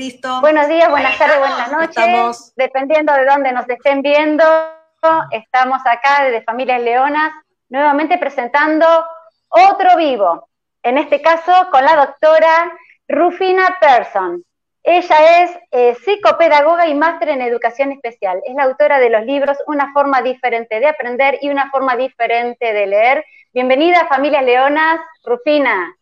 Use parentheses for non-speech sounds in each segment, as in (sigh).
Listo. Buenos días, buenas tardes, buenas noches. Dependiendo de dónde nos estén viendo, estamos acá desde Familias Leonas, nuevamente presentando otro vivo. En este caso, con la doctora Rufina Persson. Ella es eh, psicopedagoga y máster en educación especial. Es la autora de los libros Una forma diferente de aprender y una forma diferente de leer. Bienvenida, Familias Leonas. Rufina.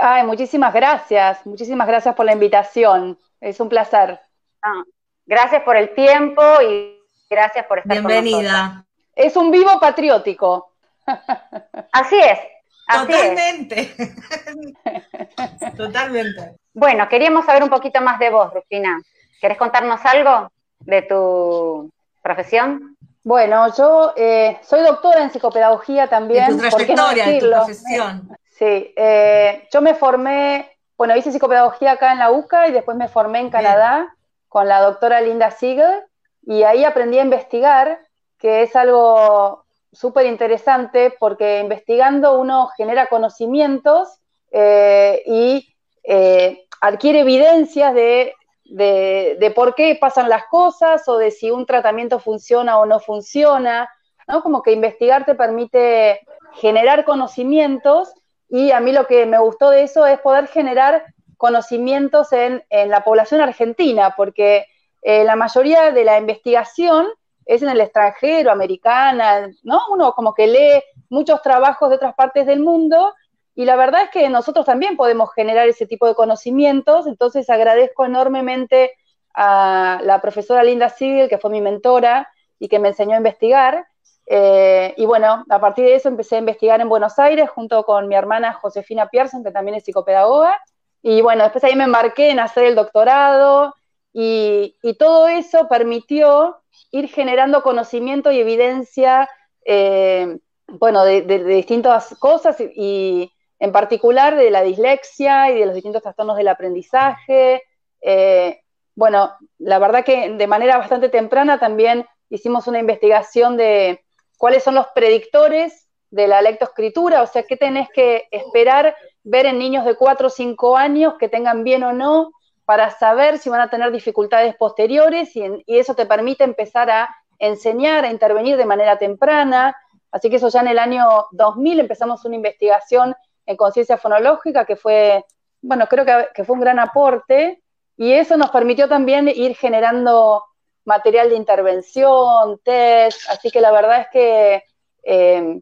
Ay, muchísimas gracias. Muchísimas gracias por la invitación. Es un placer. Ah, gracias por el tiempo y gracias por estar Bienvenida. es un vivo patriótico. Así es. Totalmente. (laughs) Totalmente. Bueno, queríamos saber un poquito más de vos, Rufina. ¿Querés contarnos algo de tu profesión? Bueno, yo eh, soy doctora en psicopedagogía también. En tu trayectoria, en tu profesión. Sí, eh, yo me formé, bueno, hice psicopedagogía acá en la UCA y después me formé en Canadá con la doctora Linda Siegel y ahí aprendí a investigar, que es algo súper interesante porque investigando uno genera conocimientos eh, y eh, adquiere evidencias de, de, por qué pasan las cosas o de si un tratamiento funciona o no funciona, ¿no? Como que investigar te permite generar conocimientos y a mí lo que me gustó de eso es poder generar conocimientos en, en la población argentina, porque eh, la mayoría de la investigación es en el extranjero, americana, ¿no? Uno como que lee muchos trabajos de otras partes del mundo y la verdad es que nosotros también podemos generar ese tipo de conocimientos, entonces agradezco enormemente a la profesora Linda Siegel, que fue mi mentora y que me enseñó a investigar. Eh, y bueno, a partir de eso empecé a investigar en Buenos Aires junto con mi hermana Josefina Pierson, que también es psicopedagoga. Y bueno, después ahí me embarqué en hacer el doctorado y, todo eso permitió ir generando conocimiento y evidencia, eh, bueno, de, distintas cosas y, en particular de la dislexia y de los distintos trastornos del aprendizaje. Eh, bueno, la verdad que de manera bastante temprana también hicimos una investigación de cuáles son los predictores de la lectoescritura, o sea, qué tenés que esperar ver en niños de 4 o 5 años que tengan bien o no para saber si van a tener dificultades posteriores y, y eso te permite empezar a enseñar, a intervenir de manera temprana. Así que eso ya en el año 2000 empezamos una investigación en conciencia fonológica, que fue, bueno, creo que, fue un gran aporte, y eso nos permitió también ir generando material de intervención, test, así que la verdad es que eh,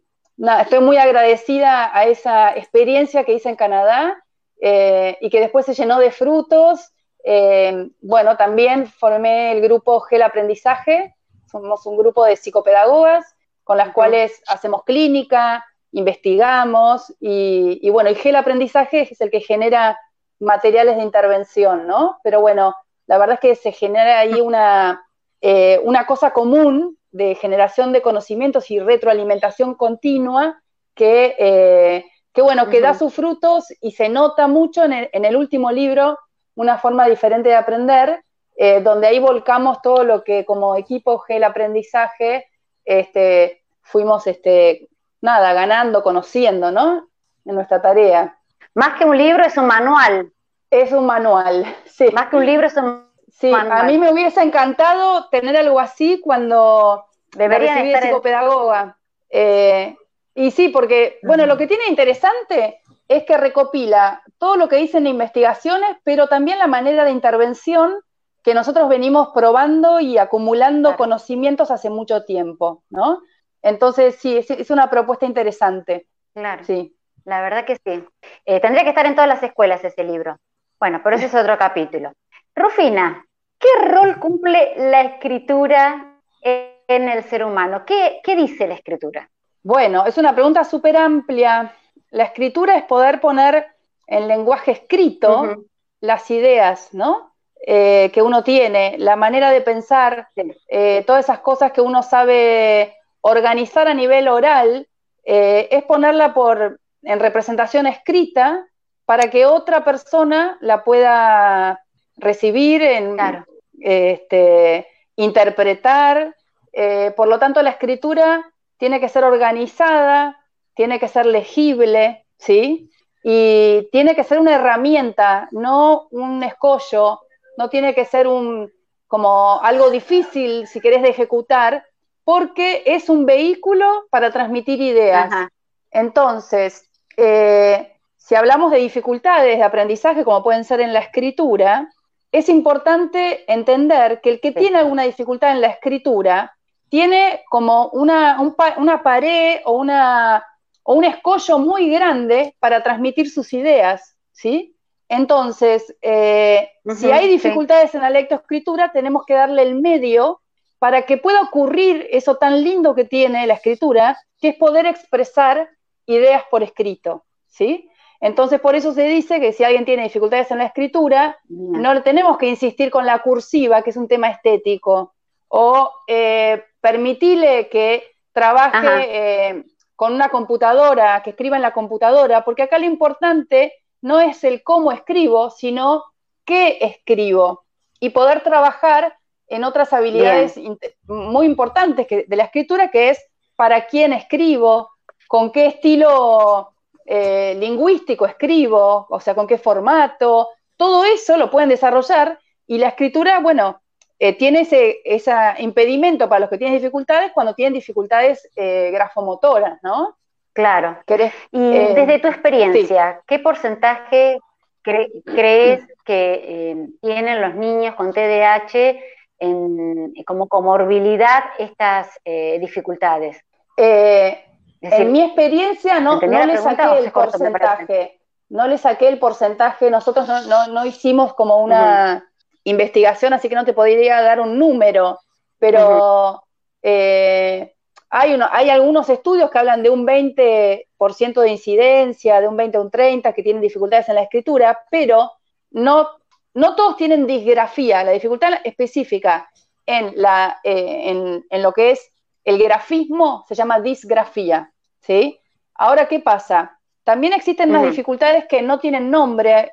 estoy muy agradecida a esa experiencia que hice en Canadá eh, y que después se llenó de frutos. Eh, bueno, también formé el grupo GEL Aprendizaje, somos un grupo de psicopedagogas con las cuales hacemos clínica, investigamos y, bueno, el gel aprendizaje es el que genera materiales de intervención, ¿no? Pero bueno, la verdad es que se genera ahí una, eh, una cosa común de generación de conocimientos y retroalimentación continua que, eh, que bueno, que da sus frutos y se nota mucho en el, último libro, Una forma diferente de aprender, eh, donde ahí volcamos todo lo que como equipo gel aprendizaje este, fuimos este, nada, ganando, conociendo, ¿no? En nuestra tarea. Más que un libro, es un manual. Es un manual, (laughs) sí. Más que un libro, es un sí, a mí me hubiese encantado tener algo así cuando Debería recibí de psicopedagoga. Eh, y sí, porque, bueno, lo que tiene interesante es que recopila todo lo que dicen investigaciones, pero también la manera de intervención que nosotros venimos probando y acumulando conocimientos hace mucho tiempo, ¿no? Entonces, sí, es, una propuesta interesante. Claro. Sí. La verdad que sí. Eh, tendría que estar en todas las escuelas ese libro. Bueno, pero ese es otro capítulo. Rufina, ¿qué rol cumple la escritura en el ser humano? ¿Qué, dice la escritura? Bueno, es una pregunta súper amplia. La escritura es poder poner en lenguaje escrito las ideas, ¿no? Eh, que uno tiene, la manera de pensar, eh, todas esas cosas que uno sabe organizar a nivel oral eh, es ponerla por, en representación escrita para que otra persona la pueda recibir, en, este, interpretar. Eh, por lo tanto, la escritura tiene que ser organizada, tiene que ser legible, ¿sí? Y tiene que ser una herramienta, no un escollo no tiene que ser un, como algo difícil, si querés, de ejecutar, porque es un vehículo para transmitir ideas. Entonces, eh, si hablamos de dificultades de aprendizaje, como pueden ser en la escritura, es importante entender que el que tiene alguna dificultad en la escritura tiene como una, una pared o, una, o un escollo muy grande para transmitir sus ideas, ¿sí? Entonces, eh, si hay dificultades en la lectoescritura, tenemos que darle el medio para que pueda ocurrir eso tan lindo que tiene la escritura, que es poder expresar ideas por escrito, ¿sí? Entonces, por eso se dice que si alguien tiene dificultades en la escritura, no le tenemos que insistir con la cursiva, que es un tema estético, o eh, permitirle que trabaje eh, con una computadora, que escriba en la computadora, porque acá lo importante no es el cómo escribo, sino qué escribo, y poder trabajar en otras habilidades muy importantes de la escritura, que es para quién escribo, con qué estilo eh, lingüístico escribo, o sea, con qué formato, todo eso lo pueden desarrollar y la escritura, bueno, eh, tiene ese, impedimento para los que tienen dificultades cuando tienen dificultades eh, grafomotoras, ¿no? Claro. y desde tu experiencia, ¿qué porcentaje crees que tienen los niños con TDAH como comorbilidad estas dificultades? En mi experiencia no, no le saqué el porcentaje. No le saqué el porcentaje. Nosotros no, hicimos como una investigación, así que no te podría dar un número. Pero eh, hay, uno, hay algunos estudios que hablan de un 20% de incidencia, de un 20 a un 30 que tienen dificultades en la escritura, pero no, no todos tienen disgrafía. La dificultad específica en, la, eh, en lo que es el grafismo se llama disgrafía. ¿Sí? Ahora, ¿qué pasa? También existen más dificultades que no tienen nombre,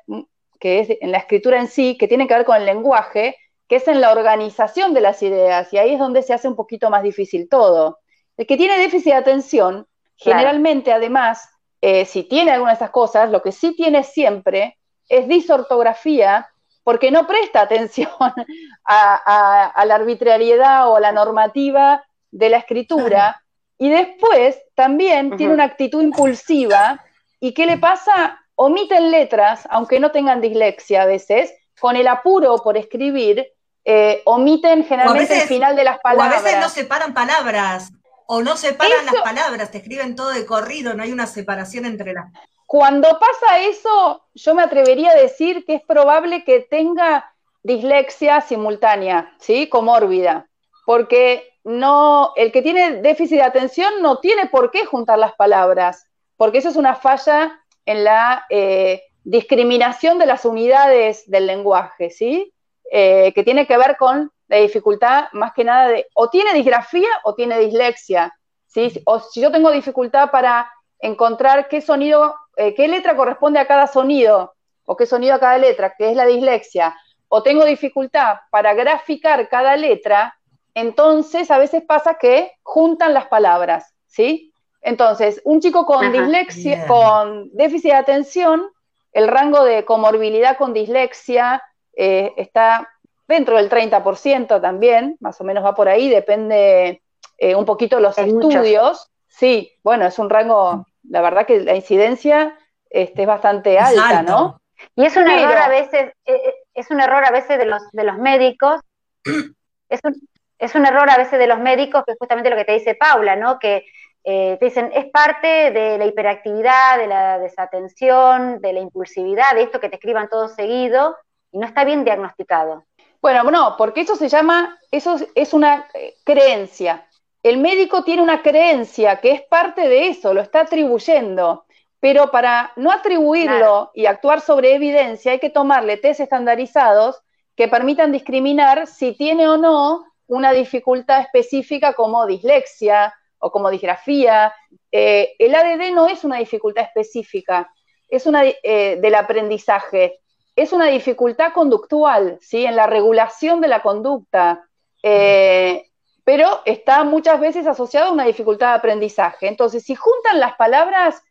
que es en la escritura en sí, que tienen que ver con el lenguaje, que es en la organización de las ideas, y ahí es donde se hace un poquito más difícil todo. El que tiene déficit de atención, generalmente, además, eh, si tiene alguna de esas cosas, lo que sí tiene siempre es disortografía, porque no presta atención (laughs) a la arbitrariedad o a la normativa de la escritura, y después también tiene una actitud impulsiva. ¿Y qué le pasa? Omiten letras, aunque no tengan dislexia a veces, con el apuro por escribir, eh, omiten generalmente el final de las palabras. O a veces no separan palabras, o no separan las palabras, te escriben todo de corrido, no hay una separación entre las. Cuando pasa eso, yo me atrevería a decir que es probable que tenga dislexia simultánea, ¿sí? Comórbida. Porque no, el que tiene déficit de atención no tiene por qué juntar las palabras, porque eso es una falla en la eh, discriminación de las unidades del lenguaje, ¿sí? Eh, que tiene que ver con la dificultad más que nada de, o tiene disgrafía o tiene dislexia, ¿sí? O si yo tengo dificultad para encontrar qué sonido, eh, qué letra corresponde a cada sonido, o qué sonido a cada letra, que es la dislexia, o tengo dificultad para graficar cada letra, entonces a veces pasa que juntan las palabras, ¿sí? Entonces, un chico con dislexia, con déficit de atención, el rango de comorbilidad con dislexia eh, está dentro del 30% también, más o menos va por ahí, depende eh, un poquito los estudios. Sí, bueno, es un rango, la verdad que la incidencia este, es bastante alta, ¿no? Y es un error a veces, eh, es un error a veces de los, de los médicos, (clears throat) es un, es un error a veces de los médicos, que es justamente lo que te dice Paula, ¿no? Que eh, te dicen, es parte de la hiperactividad, de la desatención, de la impulsividad, de esto que te escriban todo seguido, y no está bien diagnosticado. Bueno, no, porque eso se llama, eso es una eh, creencia. El médico tiene una creencia que es parte de eso, lo está atribuyendo, pero para no atribuirlo y actuar sobre evidencia hay que tomarle test estandarizados que permitan discriminar si tiene o no una dificultad específica como dislexia o como disgrafía. Eh, el ADD no es una dificultad específica, es una eh, del aprendizaje, es una dificultad conductual, ¿sí? En la regulación de la conducta, eh, pero está muchas veces asociado a una dificultad de aprendizaje. Entonces, si juntan las palabras,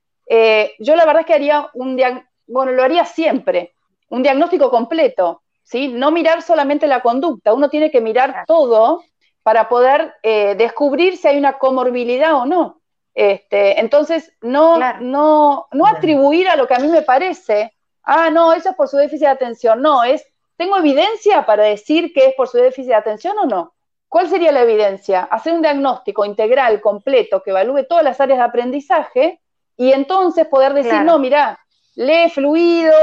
yo la verdad es que haría un bueno, lo haría siempre, un diagnóstico completo, ¿sí? No mirar solamente la conducta, uno tiene que mirar todo para poder eh, descubrir si hay una comorbilidad o no. Este, entonces, no, no, no atribuir a lo que a mí me parece, ah, no, eso es por su déficit de atención, no, es, ¿tengo evidencia para decir que es por su déficit de atención o no? ¿Cuál sería la evidencia? Hacer un diagnóstico integral, completo, que evalúe todas las áreas de aprendizaje y entonces poder decir, no, mira, lee fluido,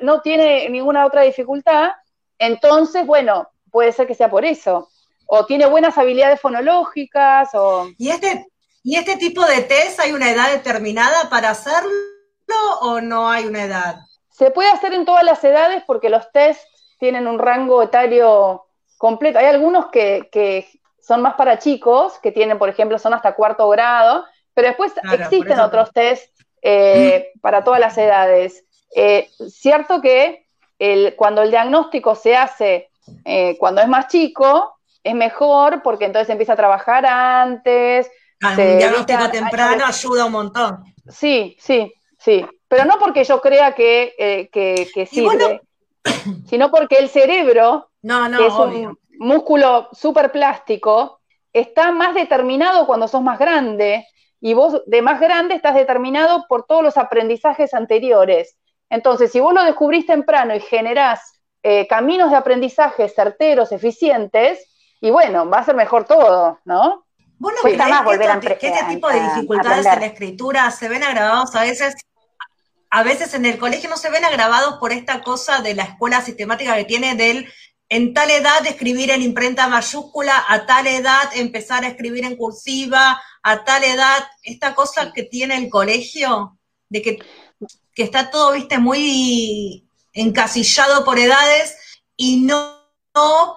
no tiene ninguna otra dificultad, entonces, bueno, puede ser que sea por eso. O tiene buenas habilidades fonológicas, o... ¿Y este, ¿Y este tipo de test hay una edad determinada para hacerlo o no hay una edad? Se puede hacer en todas las edades porque los test tienen un rango etario completo. Hay algunos que, son más para chicos, que tienen, por ejemplo, son hasta cuarto grado, pero después existen otros test eh, para todas las edades. Eh, cierto que cuando el diagnóstico se hace eh, cuando es más chico, es mejor porque entonces empieza a trabajar antes, Ah, un diagnóstico temprano ayuda un montón. Sí, sí, sí. Pero no porque yo crea que, eh, sirve, sino porque el cerebro, no, que es un músculo súper plástico, está más determinado cuando sos más grande. Y vos de más grande estás determinado por todos los aprendizajes anteriores. Entonces, si vos lo descubrís temprano y generás eh, caminos de aprendizaje certeros, eficientes, y bueno, va a ser mejor todo, ¿no? ¿Vos no que, este tipo de dificultades en la escritura se ven agravados a veces? A veces en el colegio no se ven agravados por esta cosa de la escuela sistemática que tiene del en tal edad escribir en imprenta mayúscula, a tal edad empezar a escribir en cursiva, a tal edad, esta cosa que tiene el colegio, de que, está todo, viste, muy encasillado por edades y no,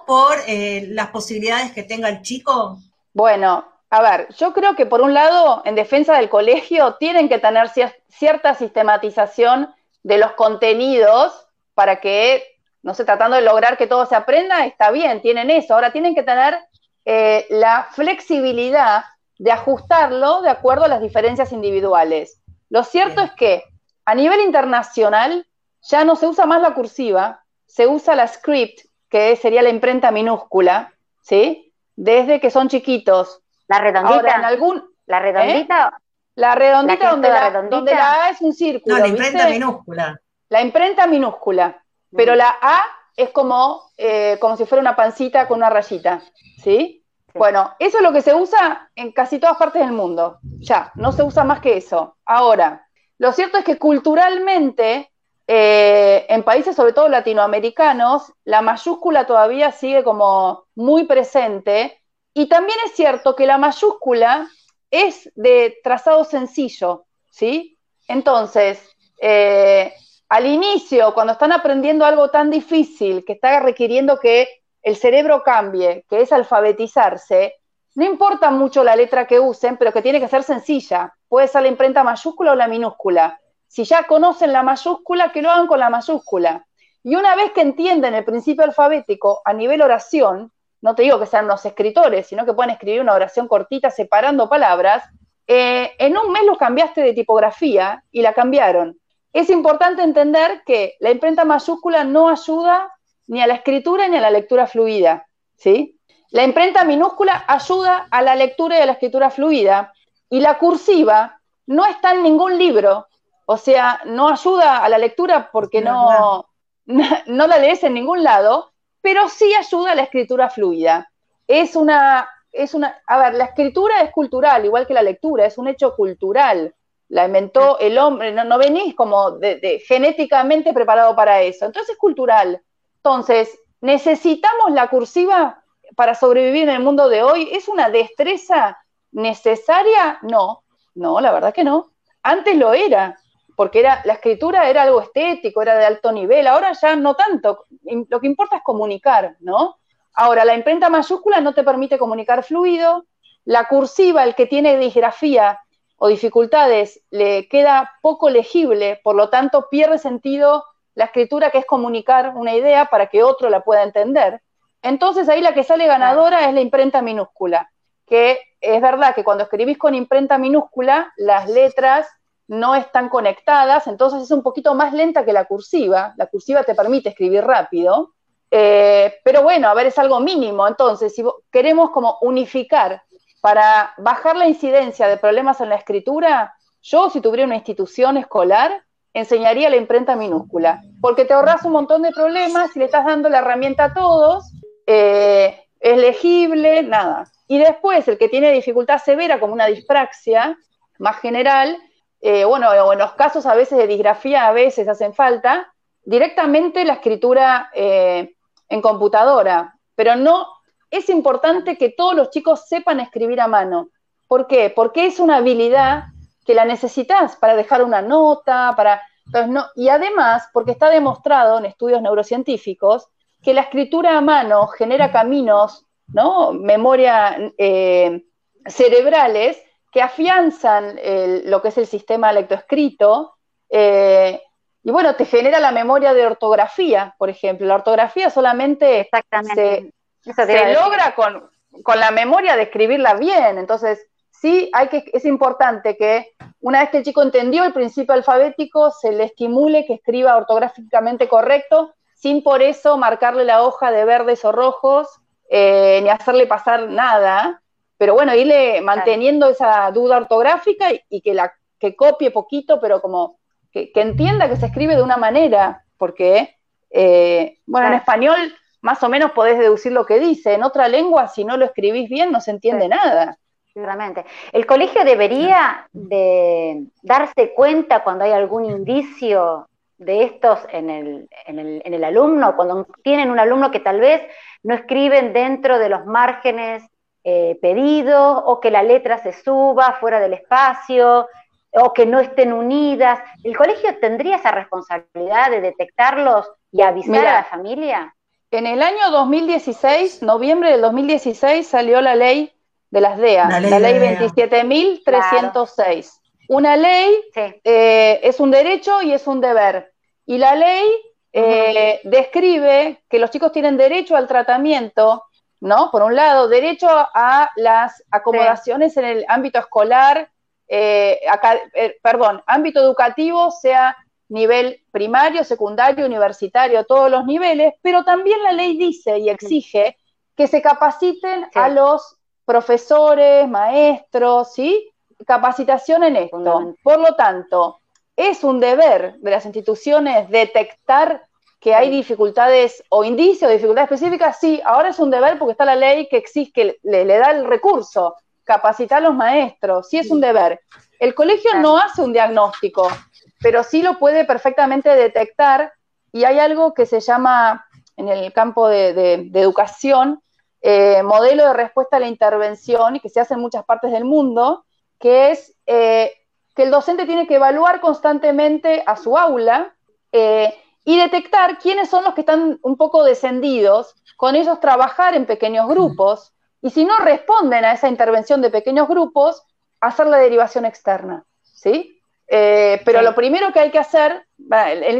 por eh, las posibilidades que tenga el chico. Bueno, a ver, yo creo que por un lado, en defensa del colegio, tienen que tener cierta sistematización de los contenidos para que, no sé, tratando de lograr que todo se aprenda, está bien, tienen eso. Ahora tienen que tener eh, la flexibilidad de ajustarlo de acuerdo a las diferencias individuales. Lo cierto es que a nivel internacional ya no se usa más la cursiva, se usa la script, que sería la imprenta minúscula, ¿sí? Desde que son chiquitos. La redondita. en algún, la redondita. ¿eh? La redondita, donde, la, donde, la, A es un círculo. No, la imprenta minúscula. La imprenta minúscula. Pero la A es como, eh, como si fuera una pancita con una rayita. ¿sí? Bueno, eso es lo que se usa en casi todas partes del mundo. Ya, no se usa más que eso. Ahora, lo cierto es que culturalmente, eh, en países sobre todo latinoamericanos, la mayúscula todavía sigue como muy presente y también es cierto que la mayúscula es de trazado sencillo, ¿sí? Entonces, eh, al inicio, cuando están aprendiendo algo tan difícil, que está requiriendo que el cerebro cambie, que es alfabetizarse, no importa mucho la letra que usen, pero que tiene que ser sencilla. Puede ser la imprenta mayúscula o la minúscula. Si ya conocen la mayúscula, que lo hagan con la mayúscula. Y una vez que entienden el principio alfabético a nivel oración, no te digo que sean los escritores, sino que pueden escribir una oración cortita separando palabras, eh, en un mes los cambiaste de tipografía y la cambiaron. Es importante entender que la imprenta mayúscula no ayuda ni a la escritura ni a la lectura fluida, ¿sí? La imprenta minúscula ayuda a la lectura y a la escritura fluida, y la cursiva no está en ningún libro, o sea, no ayuda a la lectura porque no, (laughs) no la lees en ningún lado, pero sí ayuda a la escritura fluida. Es una, es una, a ver, la escritura es cultural, igual que la lectura, es un hecho cultural. La inventó el hombre, no, venís como de, genéticamente preparado para eso. Entonces es cultural. Entonces, ¿necesitamos la cursiva para sobrevivir en el mundo de hoy? ¿Es una destreza necesaria? No, no, la verdad que no. Antes lo era porque era, la escritura era algo estético, era de alto nivel, ahora ya no tanto, lo que importa es comunicar, ¿no? Ahora, la imprenta mayúscula no te permite comunicar fluido, la cursiva, el que tiene disgrafía o dificultades, le queda poco legible, por lo tanto pierde sentido la escritura que es comunicar una idea para que otro la pueda entender. Entonces ahí la que sale ganadora es la imprenta minúscula, que es verdad que cuando escribís con imprenta minúscula, las letras no están conectadas, entonces es un poquito más lenta que la cursiva. La cursiva te permite escribir rápido, Eh, pero bueno, a ver, es algo mínimo. Entonces, si queremos como unificar para bajar la incidencia de problemas en la escritura, yo si tuviera una institución escolar, enseñaría la imprenta minúscula, porque te ahorras un montón de problemas y le estás dando la herramienta a todos, eh, es legible, nada. Y después, el que tiene dificultad severa, como una dispraxia más general, eh, bueno, o en los casos a veces de disgrafía, a veces hacen falta, directamente la escritura eh, en computadora, pero no, es importante que todos los chicos sepan escribir a mano. ¿Por qué? Porque es una habilidad que la necesitas para dejar una nota, para... no, y además, porque está demostrado en estudios neurocientíficos que la escritura a mano genera caminos, ¿no? Memoria eh, cerebrales que afianzan lo que es el sistema lectoescrito eh, y bueno, te genera la memoria de ortografía, por ejemplo. La ortografía solamente se, se logra con, con, la memoria de escribirla bien. Entonces, sí hay que, es importante que una vez que el chico entendió el principio alfabético, se le estimule que escriba ortográficamente correcto, sin por eso marcarle la hoja de verdes o rojos, eh, ni hacerle pasar nada, pero bueno, irle manteniendo esa duda ortográfica y, que la que copie poquito, pero como que, entienda que se escribe de una manera, porque, eh, bueno, en español más o menos podés deducir lo que dice, en otra lengua, si no lo escribís bien, no se entiende nada. Seguramente. El colegio debería de darse cuenta cuando hay algún indicio de estos en el, en, el, en el alumno, cuando tienen un alumno que tal vez no escriben dentro de los márgenes eh, pedidos, o que la letra se suba fuera del espacio, o que no estén unidas. ¿El colegio tendría esa responsabilidad de detectarlos y avisar a la familia? En el año 2016, noviembre del 2016, salió la ley de las DEA, la ley, 27.306. Una ley eh, es un derecho y es un deber. Y la ley eh, describe que los chicos tienen derecho al tratamiento, ¿no? Por un lado, derecho a las acomodaciones en el ámbito escolar, eh, perdón, ámbito educativo, sea nivel primario, secundario, universitario, todos los niveles, pero también la ley dice y exige que se capaciten a los profesores, maestros, ¿sí? Capacitación en esto. Por lo tanto, es un deber de las instituciones detectar que hay dificultades o indicios de dificultades específicas, sí, ahora es un deber porque está la ley que exige, que le, le da el recurso, capacitar a los maestros, sí es un deber. El colegio no hace un diagnóstico, pero sí lo puede perfectamente detectar. Y hay algo que se llama en el campo de, educación, eh, modelo de respuesta a la intervención y que se hace en muchas partes del mundo, que es eh, que el docente tiene que evaluar constantemente a su aula eh, y detectar quiénes son los que están un poco descendidos, con ellos trabajar en pequeños grupos y si no responden a esa intervención de pequeños grupos, hacer la derivación externa, ¿sí? Eh, pero lo primero que hay que hacer,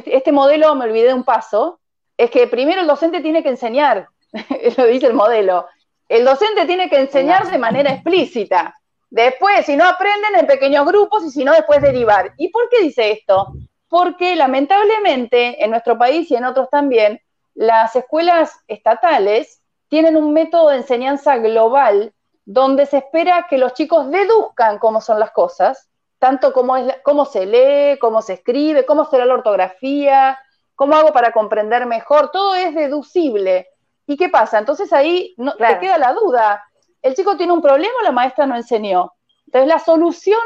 este modelo, me olvidé de un paso, es que primero el docente tiene que enseñar, (laughs) lo dice el modelo, el docente tiene que enseñar de manera explícita. Después, si no aprenden en pequeños grupos y si no, después derivar. ¿Y por qué dice esto? Porque lamentablemente en nuestro país y en otros también, las escuelas estatales tienen un método de enseñanza global donde se espera que los chicos deduzcan cómo son las cosas tanto cómo, es, cómo se lee, cómo se escribe, cómo será la ortografía, cómo hago para comprender mejor, todo es deducible. ¿Y qué pasa? Entonces ahí no, te queda la duda. ¿El chico tiene un problema o la maestra no enseñó? Entonces la solución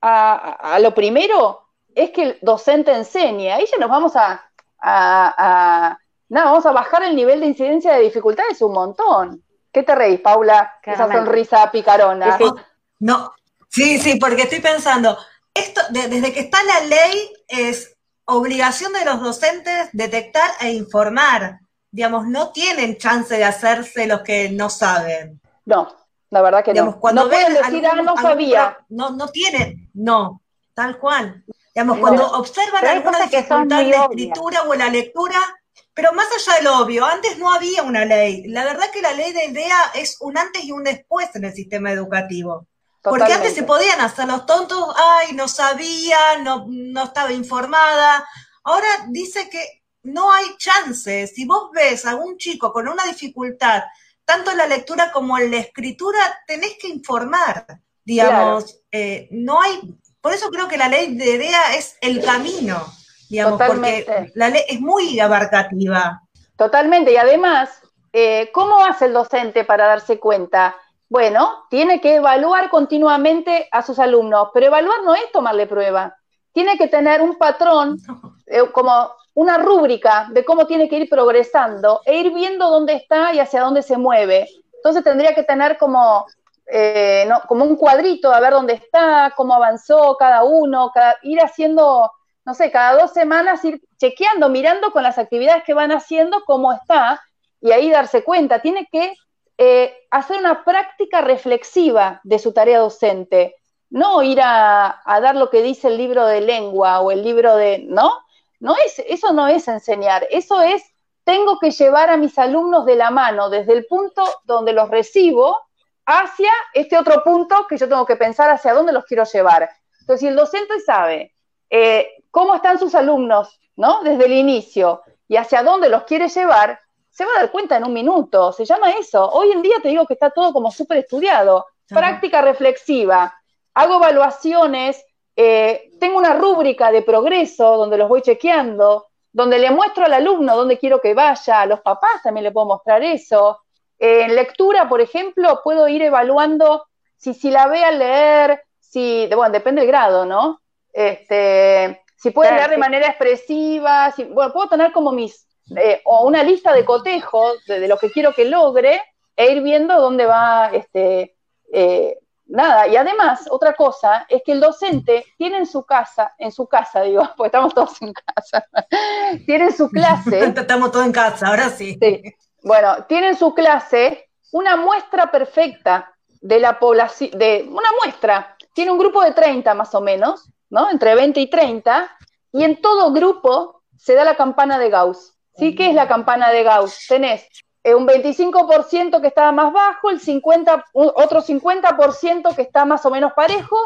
a, lo primero es que el docente enseñe. Ahí ya nos vamos a, a, vamos a bajar el nivel de incidencia de dificultades un montón. ¿Qué te reís, Paula? Esa sonrisa picarona. No, Sí, sí, porque estoy pensando, esto desde que está la ley es obligación de los docentes detectar e informar. Digamos, no tienen chance de hacerse los que no saben. No, la verdad que no. Cuando no ven decir, ah, no sabía. No, no tienen, no, tal cual. Digamos, cuando observan alguna dificultad en la escritura o en la lectura, pero más allá de lo obvio, antes no había una ley. La verdad que la ley de idea es un antes y un después en el sistema educativo. Porque antes se podían hacer los tontos, ay, no sabía, no, no estaba informada. Ahora dice que no hay chances. Si vos ves a un chico con una dificultad, tanto en la lectura como en la escritura, tenés que informar, digamos, eh, no hay, por eso creo que la ley de idea es el camino, digamos, porque la ley es muy abarcativa. Totalmente, y además, eh, ¿cómo hace el docente para darse cuenta? Bueno, tiene que evaluar continuamente a sus alumnos, pero evaluar no es tomarle prueba. Tiene que tener un patrón, (laughs) eh, como una rúbrica de cómo tiene que ir progresando e ir viendo dónde está y hacia dónde se mueve. Entonces tendría que tener como, eh, como un cuadrito a ver dónde está, cómo avanzó cada uno, ir haciendo, no sé, cada dos semanas ir chequeando, mirando con las actividades que van haciendo cómo está y ahí darse cuenta. Tiene que eh, hacer una práctica reflexiva de su tarea docente, no ir a, dar lo que dice el libro de lengua o el libro de, ¿no? No es, eso no es enseñar, eso es, tengo que llevar a mis alumnos de la mano desde el punto donde los recibo hacia este otro punto que yo tengo que pensar hacia dónde los quiero llevar. Entonces, si el docente sabe eh, cómo están sus alumnos, ¿no? Desde el inicio y hacia dónde los quiere llevar, se va a dar cuenta en un minuto, se llama eso. Hoy en día te digo que está todo como súper estudiado. Práctica reflexiva. Hago evaluaciones, eh, tengo una rúbrica de progreso donde los voy chequeando, donde le muestro al alumno dónde quiero que vaya, a los papás también le puedo mostrar eso. en lectura, por ejemplo, puedo ir evaluando si, si la ve a leer, si, bueno, depende del grado, ¿no? Este, si puede leer de manera expresiva, si, bueno, puedo tener como mis, eh, o una lista de cotejos de, lo que quiero que logre e ir viendo dónde va, este, eh, nada. Y además, otra cosa es que el docente tiene en su casa, en su casa, digo, (laughs) pues estamos todos en casa, (laughs) tiene en su clase. (laughs) estamos todos en casa, ahora sí. Bueno, tiene en su clase una muestra perfecta de la población, de una muestra. Tiene un grupo de 30 más o menos, ¿no? Entre 20 y 30, y en todo grupo se da la campana de Gauss. ¿Sí? ¿Qué es la campana de Gauss? Tenés un 25% que está más bajo, el 50, otro 50% que está más o menos parejo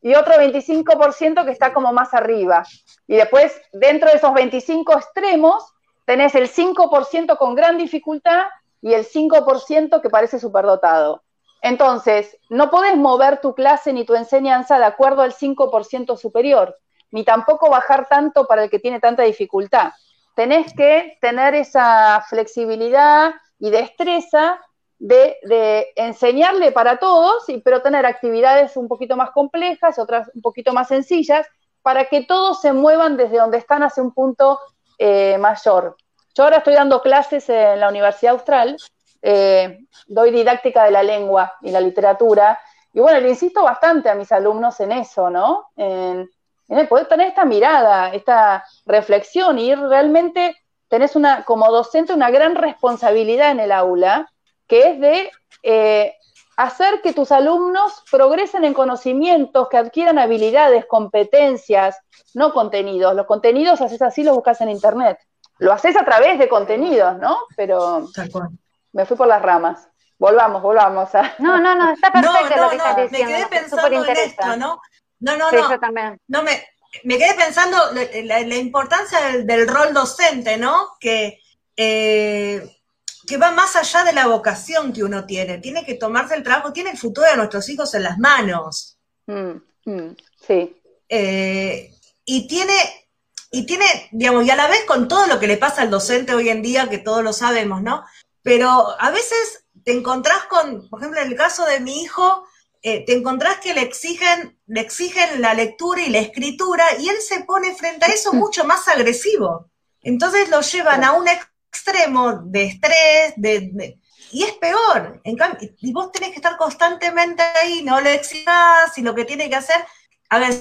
y otro 25% que está como más arriba. Y después, dentro de esos 25 extremos, tenés el 5% con gran dificultad y el 5% que parece superdotado. Entonces, no podés mover tu clase ni tu enseñanza de acuerdo al 5% superior, ni tampoco bajar tanto para el que tiene tanta dificultad tenés que tener esa flexibilidad y destreza de, enseñarle para todos, pero tener actividades un poquito más complejas, otras un poquito más sencillas, para que todos se muevan desde donde están hacia un punto eh, mayor. Yo ahora estoy dando clases en la Universidad Austral, eh, doy didáctica de la lengua y la literatura, y bueno, le insisto bastante a mis alumnos en eso, ¿no? En, poder tener esta mirada, esta reflexión y realmente tenés una, como docente, una gran responsabilidad en el aula, que es de eh, hacer que tus alumnos progresen en conocimientos, que adquieran habilidades, competencias, no contenidos. Los contenidos haces así, los buscas en internet. Lo haces a través de contenidos, ¿no? Pero me fui por las ramas. Volvamos, volvamos. A... No, no, no, está (laughs) perfecto lo que estás diciendo. Me quedé pensando en esto, ¿no? No, no, no. No me, me quedé pensando la, la importancia del, rol docente, ¿no? Que, eh, que va más allá de la vocación que uno tiene. Tiene que tomarse el trabajo, tiene el futuro de nuestros hijos en las manos. Mm, mm, sí. Eh, y tiene, y tiene, digamos, y a la vez con todo lo que le pasa al docente hoy en día, que todos lo sabemos, ¿no? Pero a veces te encontrás con, por ejemplo, en el caso de mi hijo, eh, te encontrás que le exigen, le exigen la lectura y la escritura y él se pone frente a eso mucho más agresivo. Entonces lo llevan a un extremo de estrés, de, y es peor. En cambio, y vos tenés que estar constantemente ahí, no le exijas y lo que tiene que hacer. A ver,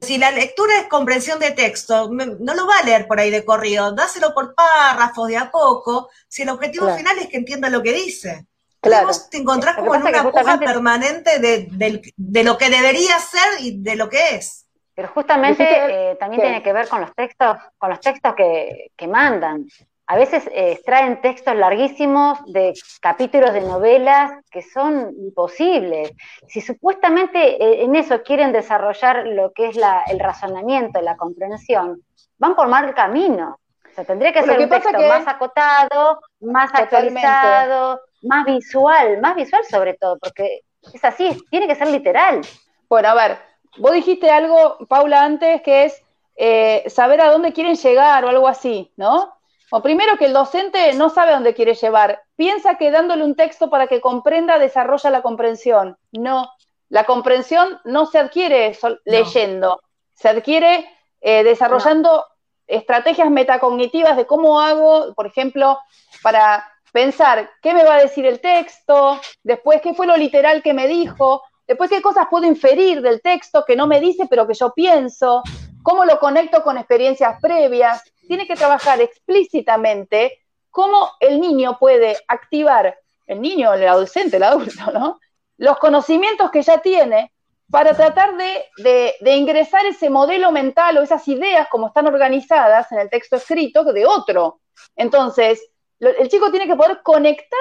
si la lectura es comprensión de texto, no lo va a leer por ahí de corrido, dáselo por párrafos de a poco, si el objetivo final es que entienda lo que dice. Claro. te encontrás como en una puja permanente de, lo que debería ser y de lo que es. Pero justamente eh, también tiene que ver con los textos, con los textos que, mandan. A veces eh, extraen textos larguísimos de capítulos de novelas que son imposibles. Si supuestamente eh, en eso quieren desarrollar lo que es el razonamiento, la comprensión, van por mal camino. sea, tendría que ser un texto más acotado, más actualizado, más visual, más visual sobre todo, porque es así, tiene que ser literal. Bueno, a ver, vos dijiste algo, Paula, antes, que es eh, saber a dónde quieren llegar o algo así, ¿no? O primero que el docente no sabe a dónde quiere llevar, piensa que dándole un texto para que comprenda desarrolla la comprensión. No, la comprensión no se adquiere leyendo, se adquiere eh, desarrollando estrategias metacognitivas de cómo hago, por ejemplo, para pensar qué me va a decir el texto, después qué fue lo literal que me dijo, después qué cosas puedo inferir del texto que no me dice pero que yo pienso, cómo lo conecto con experiencias previas. Tiene que trabajar explícitamente cómo el niño puede activar, el niño, el adolescente, el adulto, ¿no? Los conocimientos que ya tiene para tratar de, ingresar ese modelo mental o esas ideas como están organizadas en el texto escrito de otro. Entonces, el chico tiene que poder conectar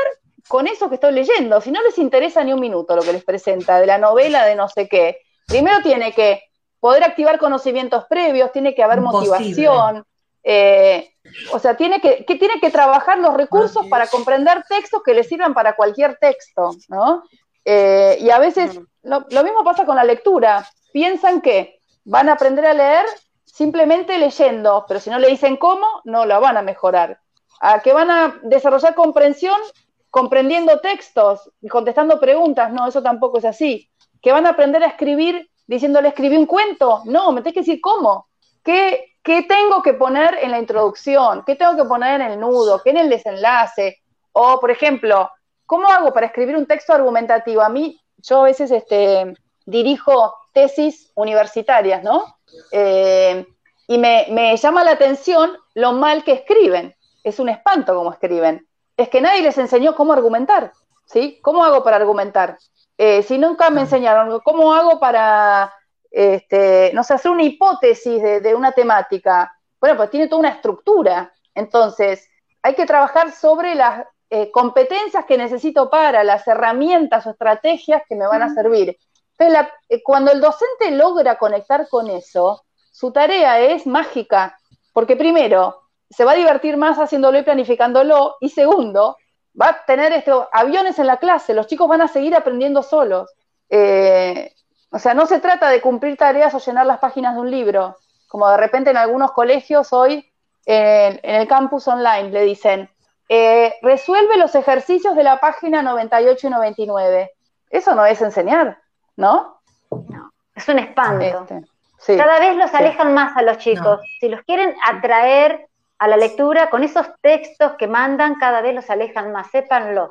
con eso que estoy leyendo. Si no les interesa ni un minuto lo que les presenta de la novela de no sé qué, primero tiene que poder activar conocimientos previos, tiene que haber motivación. Eh, o sea, tiene que, tiene que trabajar los recursos para comprender textos que le sirvan para cualquier texto, ¿no? Eh, y a veces lo, mismo pasa con la lectura. Piensan que van a aprender a leer simplemente leyendo, pero si no le dicen cómo, no la van a mejorar. A que van a desarrollar comprensión comprendiendo textos y contestando preguntas, no, eso tampoco es así. Que van a aprender a escribir diciéndole escribí un cuento, no, me tenés que decir cómo. ¿Qué, ¿Qué tengo que poner en la introducción? ¿Qué tengo que poner en el nudo? ¿Qué en el desenlace? O, por ejemplo, ¿cómo hago para escribir un texto argumentativo? A mí, yo a veces este, dirijo tesis universitarias, ¿no? Eh, y me, llama la atención lo mal que escriben. Es un espanto cómo escriben. Es que nadie les enseñó cómo argumentar, ¿sí? ¿Cómo hago para argumentar? Eh, si nunca me enseñaron cómo hago para, este, no sé, hacer una hipótesis de, una temática, bueno, pues tiene toda una estructura. Entonces, hay que trabajar sobre las eh, competencias que necesito para, las herramientas o estrategias que me van a servir. Entonces, eh, cuando el docente logra conectar con eso, su tarea es mágica, porque primero, se va a divertir más haciéndolo y planificándolo, y segundo, va a tener esto, aviones en la clase, los chicos van a seguir aprendiendo solos. Eh, o sea, no se trata de cumplir tareas o llenar las páginas de un libro, como de repente en algunos colegios hoy en, el campus online le dicen, eh, resuelve los ejercicios de la página 98 y 99. Eso no es enseñar, ¿no? No, es un espanto. Este, Cada vez los alejan más a los chicos. Si los quieren atraer a la lectura, con esos textos que mandan, cada vez los alejan más, sépanlo.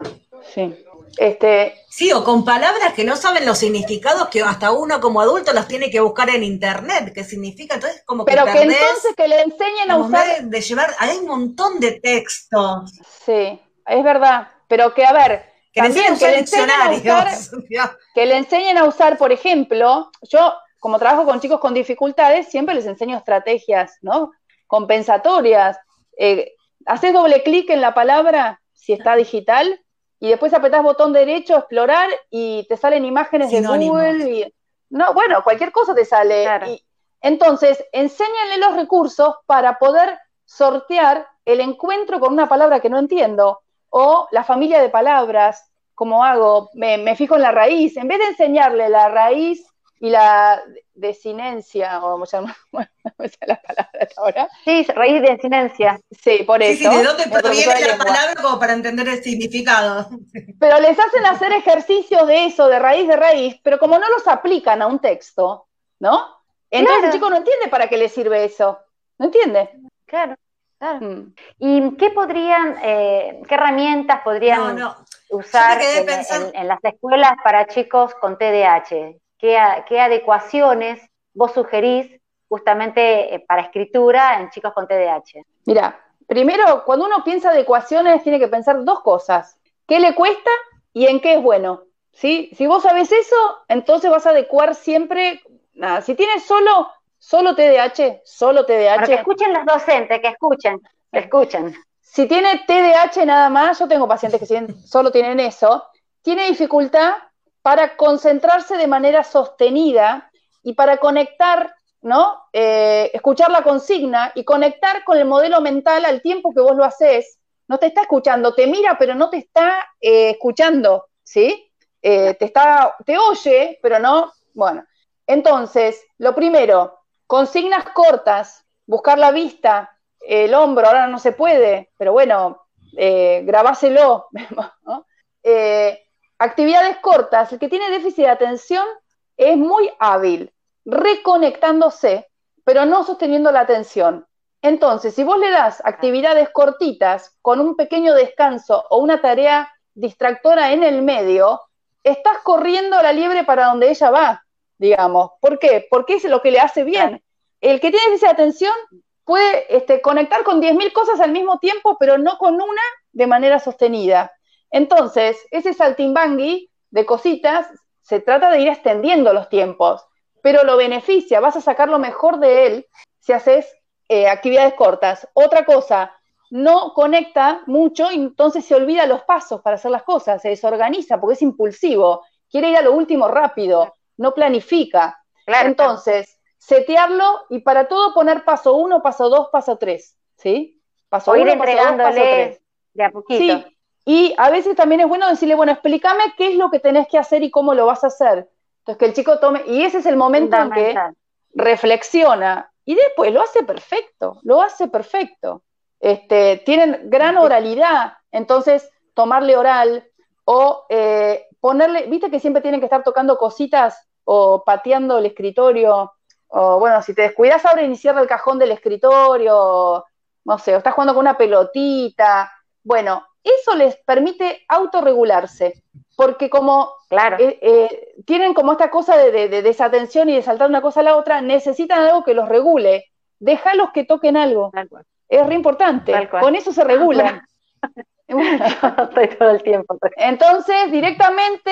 Sí. Este, sí, o con palabras que no saben los significados que hasta uno como adulto los tiene que buscar en internet, qué significa, entonces como que Pero que entonces que le enseñen a usar de llevar, hay un montón de textos. Sí, es verdad, pero que a ver, que también que le enseñen a usar, (laughs) que le enseñen a usar, por ejemplo, yo como trabajo con chicos con dificultades, siempre les enseño estrategias, ¿no? Compensatorias. Eh, haces doble clic en la palabra si está digital y después apretás botón derecho, explorar y te salen imágenes de Google. Y, no, bueno, cualquier cosa te sale. entonces, enséñenle los recursos para poder sortear el encuentro con una palabra que no entiendo o la familia de palabras, como hago, me, me fijo en la raíz. En vez de enseñarle la raíz y la desinencia, o vamos a llamar, la palabra ahora. Sí, raíz de desinencia. Sí, por eso. Sí, ¿de dónde proviene la palabra como para entender el significado? (laughs) Pero les hacen hacer ejercicios de eso, de raíz de raíz, pero como no los aplican a un texto, ¿no? Entonces el chico no entiende para qué le sirve eso. ¿No entiende? Claro, claro. Mm. ¿Y qué podrían, eh, qué herramientas podrían usar en las escuelas para chicos con TDAH? Qué, adecuaciones vos sugerís justamente eh, para escritura en chicos con TDAH? Mira, primero, cuando uno piensa adecuaciones, tiene que pensar dos cosas. ¿Qué le cuesta y en qué es bueno? ¿Sí? Si vos sabes eso, entonces vas a adecuar siempre, nada, si tienes solo, solo TDAH, solo TDAH. que escuchen los docentes, que escuchen, que escuchen. Si tiene TDAH nada más, yo tengo pacientes que solo tienen eso, tiene dificultad para concentrarse de manera sostenida y para conectar ¿no? Eh, escuchar la consigna y conectar con el modelo mental al tiempo que vos lo haces. No te está escuchando, te mira, pero no te está eh, escuchando, ¿sí? Eh, te, está, te oye, pero no. Bueno, entonces, lo primero, consignas cortas, buscar la vista, el hombro, ahora no se puede, pero bueno, grabáselo. (laughs) actividades cortas, el que tiene déficit de atención es muy hábil, reconectándose, pero no sosteniendo la atención. Entonces, si vos le das actividades cortitas con un pequeño descanso o una tarea distractora en el medio, estás corriendo la liebre para donde ella va, digamos. ¿Por qué? Porque es lo que le hace bien. El que tiene esa atención puede este, conectar con 10.000 cosas al mismo tiempo, pero no con una de manera sostenida. Entonces, ese saltimbangui de cositas se trata de ir extendiendo los tiempos, pero lo beneficia, vas a sacar lo mejor de él si haces eh, actividades cortas. Otra cosa, no conecta mucho y entonces se olvida los pasos para hacer las cosas, se desorganiza porque es impulsivo, quiere ir a lo último rápido, no planifica. Entonces, setearlo y para todo poner paso uno, paso dos, paso tres, ¿sí? Paso uno, paso dos, paso tres. De a poquito. Sí, y a veces también es bueno decirle, bueno, explícame qué es lo que tenés que hacer y cómo lo vas a hacer. Entonces, que el chico tome, y ese es el momento en que reflexiona y después lo hace perfecto, lo hace perfecto. Este, tienen gran oralidad, entonces tomarle oral o eh, ponerle, viste que siempre tienen que estar tocando cositas o pateando el escritorio, o bueno, si te descuidas abre y cierra el cajón del escritorio, no sé, o estás jugando con una pelotita, bueno, eso les permite autorregularse, porque como claro. Eh, eh, tienen como esta cosa de, desatención y de saltar una cosa a la otra, necesitan algo que los regule. Déjalos que toquen algo. Es re importante. Con eso se regulan. (laughs) Estoy todo el tiempo. Entonces, directamente,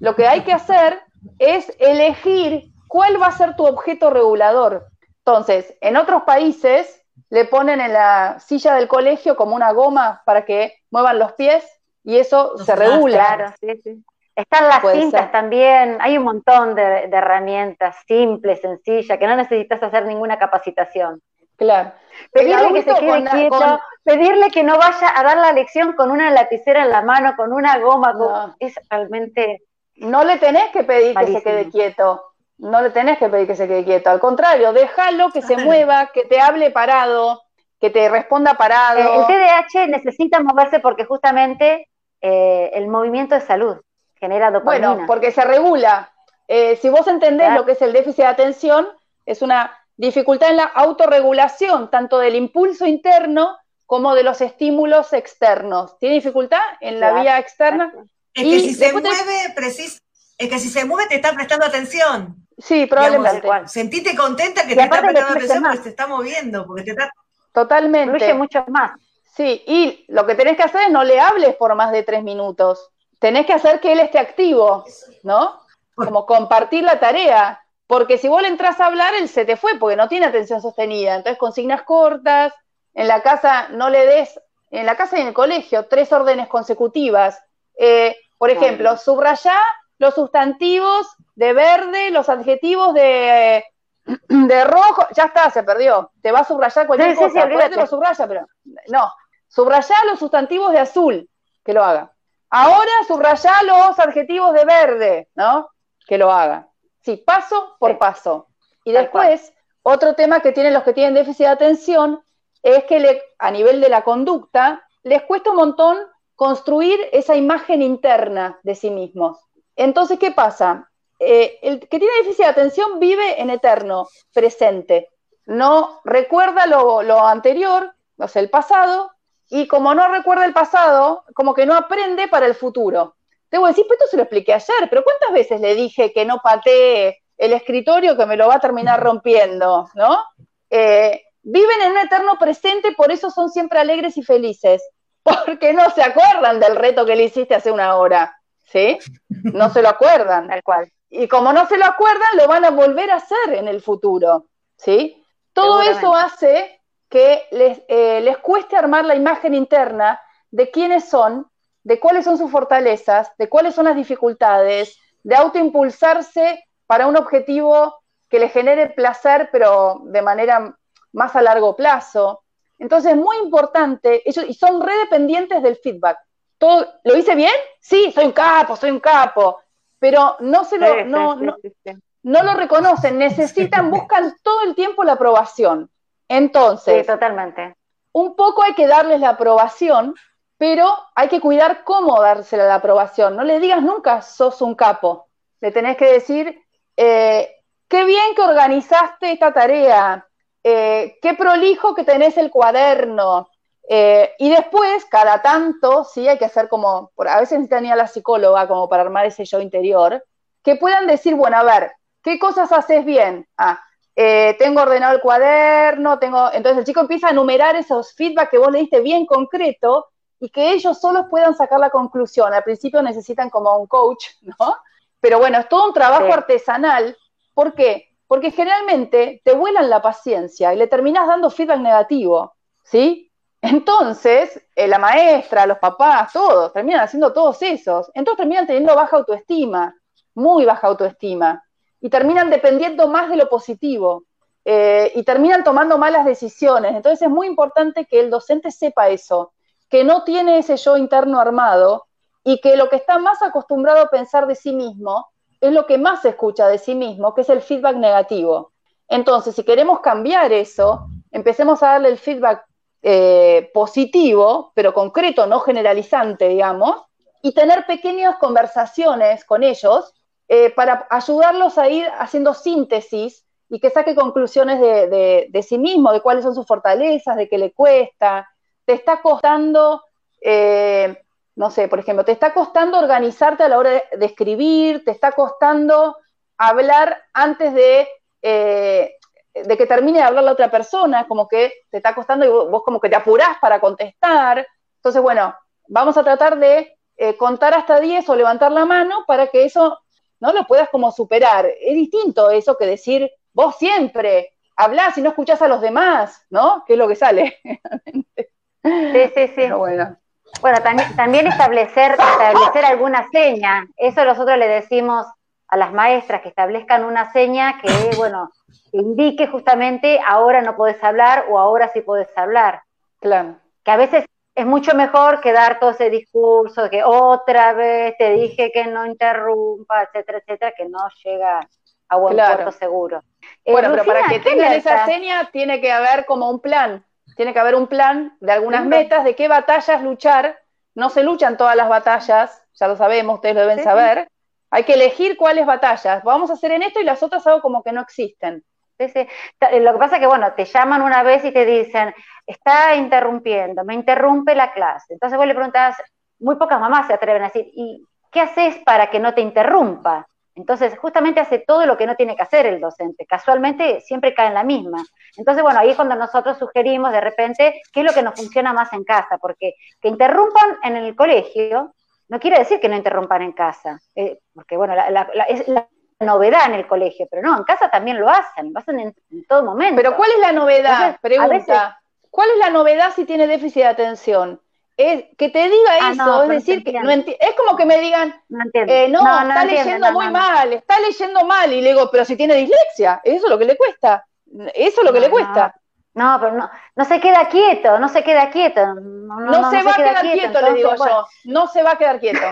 lo que hay que hacer es elegir cuál va a ser tu objeto regulador. Entonces, en otros países le ponen en la silla del colegio como una goma para que muevan los pies y eso se regula. Claro, sí, sí. Están las cintas también, hay un montón de, herramientas simples, sencillas, que no necesitas hacer ninguna capacitación. Claro. Pedirle que se quede quieto, pedirle que no vaya a dar la lección con una lapicera en la mano, con una goma, es realmente... No le tenés que pedir que se quede quieto, no le tenés que pedir que se quede quieto, al contrario, déjalo que se mueva, que te hable parado, que te responda parado. Eh, el TDAH necesita moverse porque justamente eh, el movimiento de salud genera dopamina. Bueno, porque se regula. Eh, si vos entendés lo que es el déficit de atención, es una dificultad en la autorregulación, tanto del impulso interno como de los estímulos externos. ¿Tiene dificultad en la vía externa? Es que si se mueve, es que si se mueve te está prestando atención. Sí, probablemente. sentite contenta que te está prestando atención porque se está moviendo, porque te está... Totalmente. Fluye mucho más. Sí, y lo que tenés que hacer es no le hables por más de tres minutos. Tenés que hacer que él esté activo, ¿no? Como compartir la tarea. Porque si vos le entras a hablar, él se te fue porque no tiene atención sostenida. Entonces, consignas cortas, en la casa no le des, en la casa y en el colegio, tres órdenes consecutivas. Eh, por ejemplo, subrayá los sustantivos de verde, los adjetivos de, (clears throat) de rojo, ya está, se perdió. Te va a subrayar cualquier cosa, sí, lo subraya, pero no. Subrayá los sustantivos de azul, que lo haga. Ahora subrayá los adjetivos de verde, ¿no? Que lo haga. Sí, paso por paso. Y después, otro tema que tienen los que tienen déficit de atención es que le, a nivel de la conducta les cuesta un montón construir esa imagen interna de sí mismos. Entonces, ¿qué pasa? Eh, el que tiene déficit de atención vive en eterno, presente. No recuerda lo, anterior, o sea, el pasado, y como no recuerda el pasado, como que no aprende para el futuro. Te voy a decir, pues esto se lo expliqué ayer, pero ¿cuántas veces le dije que no patee el escritorio que me lo va a terminar rompiendo? ¿No? Eh, viven en un eterno presente, por eso son siempre alegres y felices, (laughs) porque no se acuerdan del reto que le hiciste hace una hora. ¿sí? No se lo acuerdan. Tal cual. Y como no se lo acuerdan, lo van a volver a hacer en el futuro, ¿sí? Todo eso hace que les, eh, les cueste armar la imagen interna de quiénes son, de cuáles son sus fortalezas, de cuáles son las dificultades, de autoimpulsarse para un objetivo que les genere placer, pero de manera más a largo plazo. Entonces, es muy importante, ellos, y son redependientes del feedback. Todo, ¿Lo hice bien? Sí, soy un capo, soy un capo, pero no se lo, no, no, lo reconocen, necesitan, (laughs) buscan todo el tiempo la aprobación. Entonces, totalmente. Un poco hay que darles la aprobación, pero hay que cuidar cómo dársela la aprobación. No le digas nunca sos un capo. Le tenés que decir, eh, qué bien que organizaste esta tarea, eh, qué prolijo que tenés el cuaderno. Eh, y después, cada tanto, sí, hay que hacer como, a veces necesitan la psicóloga como para armar ese yo interior, que puedan decir, bueno, a ver, ¿qué cosas haces bien? Ah, tengo ordenado el cuaderno, tengo. Entonces el chico empieza a enumerar esos feedback que vos le diste bien concreto y que ellos solos puedan sacar la conclusión. Al principio necesitan como un coach, (laughs) ¿no? Pero bueno, es todo un trabajo artesanal. ¿Por qué? Porque generalmente te vuelan la paciencia y le terminas dando feedback negativo, ¿sí? Entonces, eh, la maestra, los papás, todos, terminan haciendo todos esos. Entonces terminan teniendo baja autoestima, muy baja autoestima, y terminan dependiendo más de lo positivo, eh, y terminan tomando malas decisiones. Entonces es muy importante que el docente sepa eso, que no tiene ese yo interno armado y que lo que está más acostumbrado a pensar de sí mismo es lo que más se escucha de sí mismo, que es el feedback negativo. Entonces, si queremos cambiar eso, empecemos a darle el feedback eh, positivo, pero concreto, no generalizante, digamos, y tener pequeñas conversaciones con ellos eh, para ayudarlos a ir haciendo síntesis y que saque conclusiones de sí mismo, de cuáles son sus fortalezas, de qué le cuesta, te está costando, eh, no sé, por ejemplo, te está costando organizarte a la hora de, escribir, te está costando hablar antes de, de que termine de hablar la otra persona, como que te está costando y vos, como que te apurás para contestar. Entonces, bueno, vamos a tratar de eh, contar hasta 10 o levantar la mano para que eso no lo puedas como superar. Es distinto eso que decir, vos siempre hablás y no escuchás a los demás, ¿no? Que es lo que sale. Sí, sí, sí. bueno. Bueno, también, establecer, establecer alguna seña. Eso nosotros le decimos a las maestras que establezcan una seña que, bueno, indique justamente ahora no podés hablar o ahora sí podés hablar. Claro. Que a veces es mucho mejor que dar todo ese discurso de que otra vez te dije que no interrumpa, etcétera, etcétera, que no llega a buen puerto seguro. Bueno, pero para que tengan esa seña tiene que haber como un plan tiene que haber un plan de algunas metas, de qué batallas luchar. No se luchan todas las batallas, ya lo sabemos, ustedes lo deben saber. Hay que elegir cuáles batallas. Vamos a hacer en esto y las otras algo como que no existen. Lo que pasa es que, bueno, te llaman una vez y te dicen, está interrumpiendo, me interrumpe la clase. Entonces vos le preguntas, muy pocas mamás se atreven a decir, ¿y qué haces para que no te interrumpa? Entonces, justamente hace todo lo que no tiene que hacer el docente. Casualmente siempre cae en la misma. Entonces, bueno, ahí es cuando nosotros sugerimos de repente qué es lo que nos funciona más en casa, porque que interrumpan en el colegio no quiere decir que no interrumpan en casa, eh, porque bueno, es la novedad en el colegio, pero no, en casa también lo hacen, lo hacen en, todo momento. Pero ¿cuál es la novedad? Pregunta. ¿Cuál es la novedad si tiene déficit de atención? es que te diga ah, eso, es decir, que no es como que me digan, no, eh, está leyendo muy mal, está leyendo mal, y le digo, pero si tiene dislexia, eso es lo que le cuesta, eso es lo que le cuesta. No, pero no, no se queda quieto, no se queda quieto. No, se, va a quedar quieto, le digo yo, no se va a quedar quieto,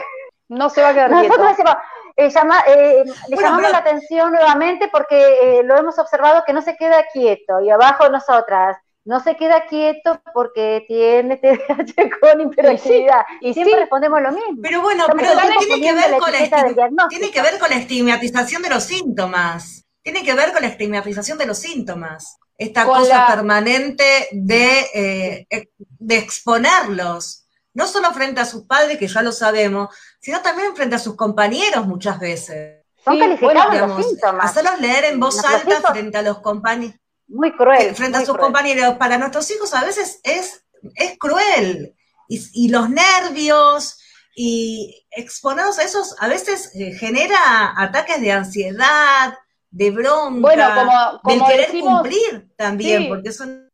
no se va a quedar Nosotros Decimos, eh, eh, le llamamos la atención nuevamente porque lo hemos observado que no se queda quieto, y abajo nosotras, no se queda quieto porque tiene TDAH (laughs) con hiperactividad. y siempre respondemos lo mismo. Pero bueno, pero tiene que, ver con la tiene que ver con la estigmatización de los síntomas. Tiene que ver con la estigmatización de los síntomas. Esta cosa permanente de, eh, de exponerlos. No solo frente a sus padres, que ya lo sabemos, sino también frente a sus compañeros muchas veces. Son calificados los síntomas. Hacerlos leer en voz alta frente a los compañeros muy cruel. Eh, frente a sus compañeros. Para nuestros hijos a veces es, es cruel. Y, los nervios y exponernos a esos a veces eh, genera ataques de ansiedad, de bronca, bueno, como, como querer cumplir también, porque son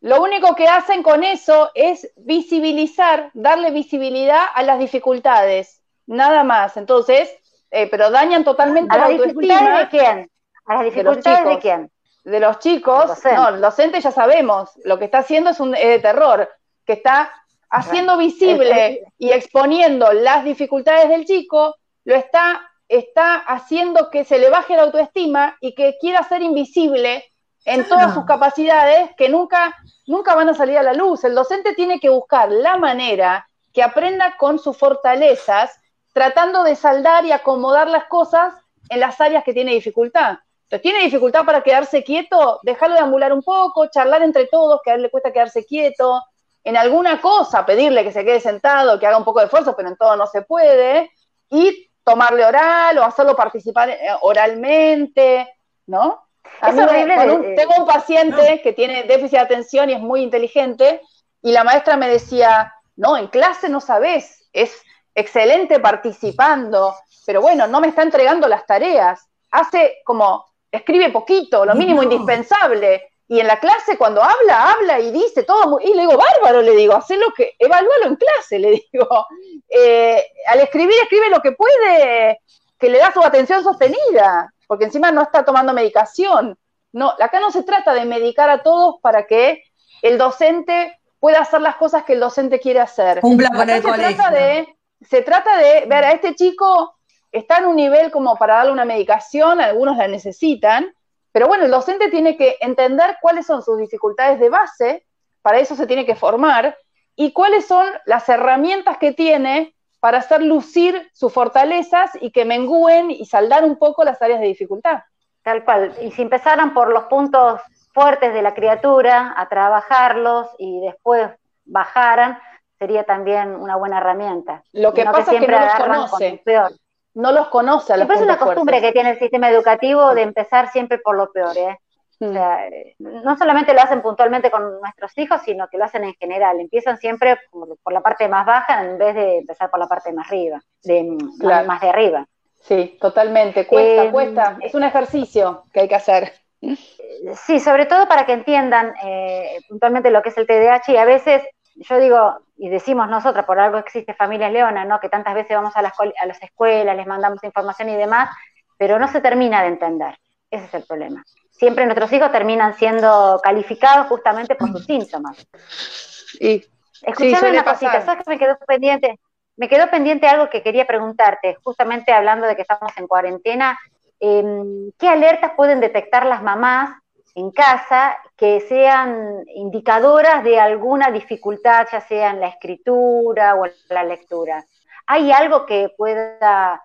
Lo único que hacen con eso es visibilizar, darle visibilidad a las dificultades, nada más. Entonces, eh, pero dañan totalmente la, la autoestima. de quién? ¿A las dificultades de, quién? De los chicos. no, el docente ya sabemos, lo que está haciendo es un de terror, que está haciendo visible y exponiendo las dificultades del chico, lo está, está haciendo que se le baje la autoestima y que quiera ser invisible en todas sus capacidades que nunca, nunca van a salir a la luz. El docente tiene que buscar la manera que aprenda con sus fortalezas, tratando de saldar y acomodar las cosas en las áreas que tiene dificultad. Entonces, tiene dificultad para quedarse quieto, dejarlo de amular un poco, charlar entre todos, que a él le cuesta quedarse quieto, en alguna cosa pedirle que se quede sentado, que haga un poco de esfuerzo, pero en todo no se puede, y tomarle oral o hacerlo participar eh, oralmente, ¿no? tengo un paciente que tiene déficit de atención y es muy inteligente, y la maestra me decía, no, en clase no sabes, es excelente participando, pero bueno, no me está entregando las tareas, hace como, escribe poquito, lo mínimo indispensable, y en la clase cuando habla, habla y dice todo, muy, y le digo, bárbaro, le digo, haz lo que, evalúalo en clase, le (laughs) digo, eh, al escribir, escribe lo que puede, que le da su atención sostenida, porque encima no está tomando medicación. No, acá no se trata de medicar a todos para que el docente pueda hacer las cosas que el docente quiere hacer. Un plan el se Trata de, se trata de ver a este chico, está en un nivel como para darle una medicación, algunos la necesitan, pero bueno, el docente tiene que entender cuáles son sus dificultades de base, para eso se tiene que formar, y cuáles son las herramientas que tiene para hacer lucir sus fortalezas y que mengúen y saldar un poco las áreas de dificultad. Tal cual. Y si empezaran por los puntos fuertes de la criatura, a trabajarlos y después bajaran, sería también una buena herramienta. Lo que pasa es que no los conoce. Peor. No los conoce a los es una costumbre que tiene el sistema educativo de empezar siempre por lo peor. ¿eh? Mm. no solamente lo hacen puntualmente con nuestros hijos, sino que lo hacen en general. Empiezan siempre por, la parte más baja en vez de empezar por la parte más arriba, de, más de arriba. Sí, totalmente. Cuesta, eh, cuesta. Es un ejercicio que hay que hacer. Sí, sobre todo para que entiendan eh, puntualmente lo que es el TDAH y a veces yo digo, y decimos nosotras, por algo existe Familias Leona, ¿no? Que tantas veces vamos a las, a las escuelas, les mandamos información y demás, pero no se termina de entender. Ese es el problema. Siempre nuestros hijos terminan siendo calificados justamente por sus síntomas. Y, Escuchame una cosita, ¿sabes que me quedó pendiente? Me quedó pendiente algo que quería preguntarte, justamente hablando de que estamos en cuarentena. Em, ¿Qué alertas pueden detectar las mamás en casa que sean indicadoras de alguna dificultad, ya sea en la escritura o en la lectura. ¿Hay algo que pueda,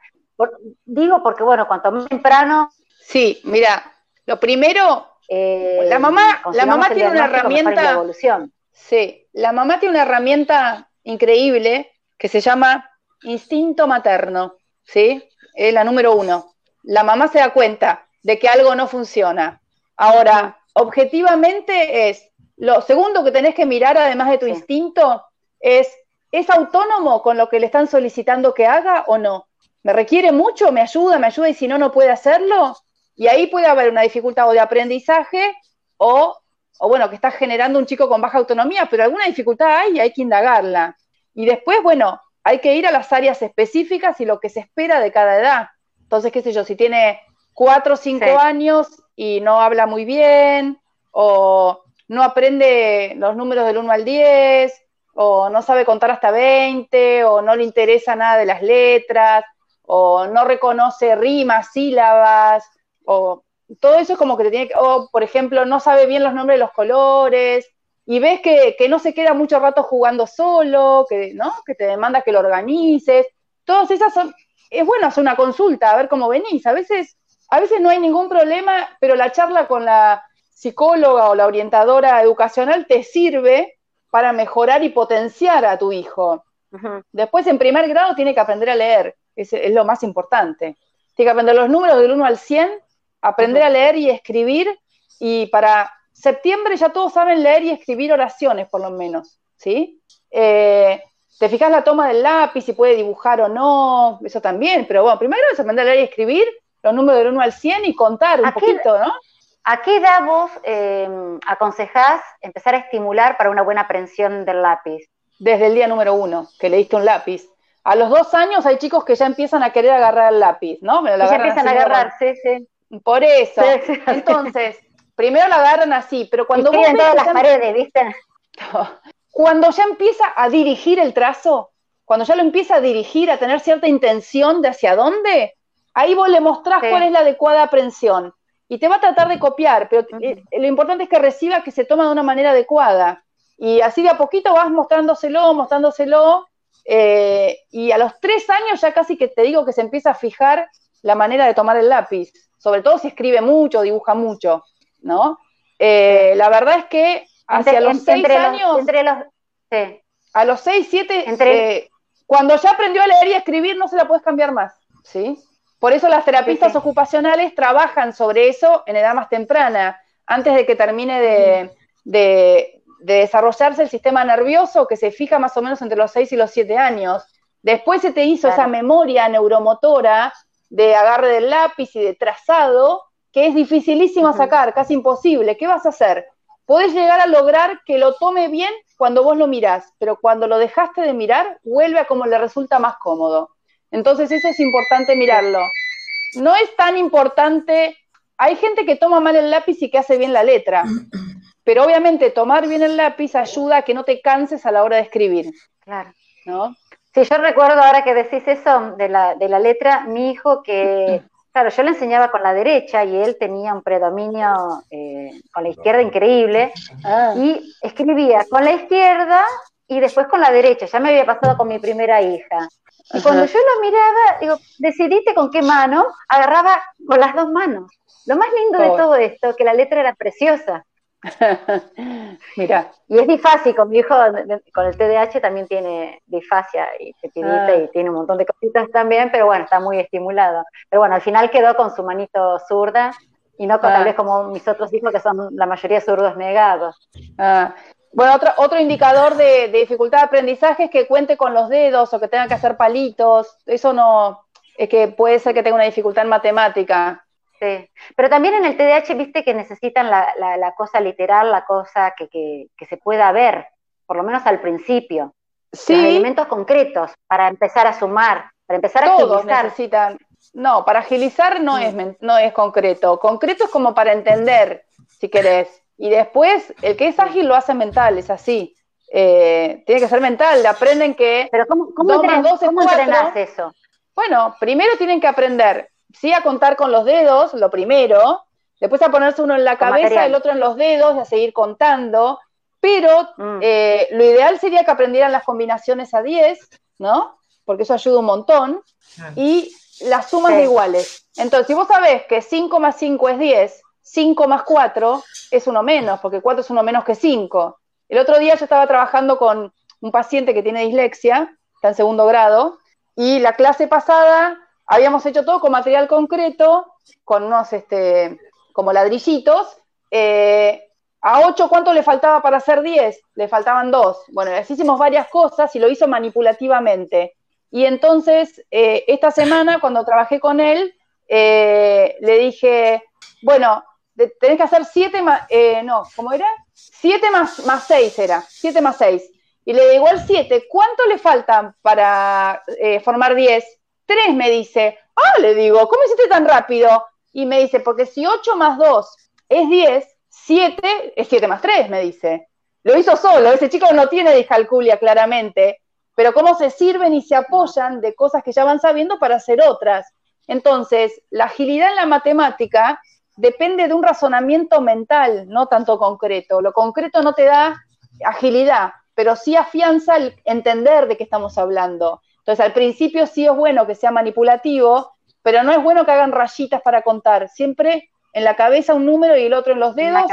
digo porque bueno, cuanto más temprano... Sí, mira, lo primero, eh, la mamá, la mamá tiene una herramienta... evolución. Sí, la mamá tiene una herramienta increíble que se llama instinto materno, ¿sí? Es la número uno. La mamá se da cuenta de que algo no funciona Ahora, objetivamente es, lo segundo que tenés que mirar, además de tu instinto, es, ¿es autónomo con lo que le están solicitando que haga o no? ¿Me requiere mucho? ¿Me ayuda? ¿Me ayuda? Y si no, no puede hacerlo. Y ahí puede haber una dificultad o de aprendizaje o, o bueno, que está generando un chico con baja autonomía, pero alguna dificultad hay y hay que indagarla. Y después, bueno, hay que ir a las áreas específicas y lo que se espera de cada edad. Entonces, qué sé yo, si tiene cuatro o cinco años y no habla muy bien, o no aprende los números del 1 al 10, o no sabe contar hasta 20, o no le interesa nada de las letras, o no reconoce rimas, sílabas, o todo eso es como que te tiene que, o por ejemplo, no sabe bien los nombres de los colores, y ves que, que no se queda mucho rato jugando solo, que, ¿no? que te demanda que lo organices, todas esas son, es bueno hacer una consulta, a ver cómo venís, a veces a veces no hay ningún problema, pero la charla con la psicóloga o la orientadora educacional te sirve para mejorar y potenciar a tu hijo. Después, en primer grado, tiene que aprender a leer, es, es, lo más importante. Tiene que aprender los números del 1 al 100, aprender a leer y escribir, y para septiembre ya todos saben leer y escribir oraciones, por lo menos, ¿sí? Eh, te fijas la toma del lápiz, si puede dibujar o no, eso también, pero bueno, primero es aprender a leer y escribir, los números del 1 al 100 y contar un poquito, ¿no? ¿A qué edad vos em, aconsejás empezar a estimular para una buena aprensión del lápiz? Desde el día número uno, que le diste un lápiz. A los dos años hay chicos que ya empiezan a querer agarrar el lápiz, ¿no? ya empiezan a agarrar, sí, sí. Por eso. Entonces, primero la agarran así, pero cuando vos todas las paredes, ¿viste? (laughs) Cuando ya empieza a dirigir el trazo, cuando ya lo empieza a dirigir, a tener cierta intención de hacia dónde, ahí vos le mostrás cuál es la adecuada aprensión. Y te va a tratar de copiar, pero eh, lo importante es que reciba que se toma de una manera adecuada. Y así de a poquito vas mostrándoselo, mostrándoselo, eh, y a los tres años ya casi que te digo que se empieza a fijar la manera de tomar el lápiz, sobre todo si escribe mucho, dibuja mucho, ¿no? Eh, la verdad es que hacia los seis años, entre los, a los seis, siete, eh, cuando ya aprendió a leer y a escribir no se la puedes cambiar más, ¿sí? Por eso las terapistas ocupacionales trabajan sobre eso en edad más temprana, antes de que termine de, de desarrollarse el sistema nervioso que se fija más o menos entre los 6 y los 7 años. Después se te hizo esa memoria neuromotora de agarre del lápiz y de trazado, que es dificilísimo sacar, casi imposible. ¿Qué vas a hacer? Podés llegar a lograr que lo tome bien cuando vos lo mirás, pero cuando lo dejaste de mirar, vuelve a como le resulta más cómodo. Entonces eso es importante mirarlo. No es tan importante, hay gente que toma mal el lápiz y que hace bien la letra. (clears throat) Pero obviamente tomar bien el lápiz ayuda a que no te canses a la hora de escribir. Claro. ¿No? Sí, yo recuerdo ahora que decís eso de la, de la letra, mi hijo que, (clears throat) claro, yo le enseñaba con la derecha y él tenía un predominio eh, con la izquierda increíble ah. y escribía con la izquierda y después con la derecha. Ya me había pasado con mi primera hija. Y cuando yo lo miraba, digo, decidiste con qué mano, agarraba con las dos manos. Lo más lindo de todo esto, que la letra era preciosa. (laughs) Mira. Y es difácil, mi hijo con el TDAH también tiene disfasia y ah. y tiene un montón de cositas también, pero bueno, está muy estimulado. Pero bueno, al final quedó con su manito zurda y no con, tal ah. vez como mis otros hijos que son la mayoría zurdos negados. Ah. Bueno, otro, otro indicador de, de, dificultad de aprendizaje es que cuente con los dedos o que tenga que hacer palitos. Eso no, es que puede ser que tenga una dificultad en matemática. Sí, pero también en el TDAH viste que necesitan la, cosa literal, la cosa que, se pueda ver, por lo menos al principio. Sí. elementos concretos para empezar a sumar, para empezar a Todos necesitan. No, para agilizar no, es, no es concreto. Concreto es como para entender, si querés. Y después, el que es ágil lo hace mental, es así. Eh, tiene que ser mental, aprenden que. Pero ¿cómo, cómo, eso? Bueno, primero tienen que aprender sí a contar con los dedos, lo primero, después a ponerse uno en la cabeza, el otro en los dedos y a seguir contando, pero mm. eh, lo ideal sería que aprendieran las combinaciones a 10, ¿no? Porque eso ayuda un montón, y las sumas de iguales. Entonces, si vos sabés que 5 más 5 es 10, 5 más 4 es uno menos, porque 4 es uno menos que 5. El otro día yo estaba trabajando con un paciente que tiene dislexia, está en segundo grado, y la clase pasada habíamos hecho todo con material concreto, con unos este, como ladrillitos. Eh, a 8, ¿cuánto le faltaba para hacer 10? Le faltaban 2. Bueno, le hicimos varias cosas y lo hizo manipulativamente. Y entonces, eh, esta semana, cuando trabajé con él, eh, le dije, bueno, tenés que hacer 7 más, no, ¿cómo era? 7 más, más 6 era, 7 más 6. Y le digo al 7, ¿cuánto le faltan para formar 10? Tres me dice, ah, le digo, ¿cómo hiciste tan rápido? Y me dice, porque si 8 más 2 es 10, 7 es 7 más 3, me dice. Lo hizo solo, ese chico no tiene discalculia claramente, pero cómo se sirven y se apoyan de cosas que ya van sabiendo para hacer otras. Entonces, la agilidad en la matemática depende de un razonamiento mental, no tanto concreto. Lo concreto no te da agilidad, pero sí afianza el entender de qué estamos hablando. Entonces, al principio sí es bueno que sea manipulativo, pero no es bueno que hagan rayitas para contar. Siempre en la cabeza un número y el otro en los dedos,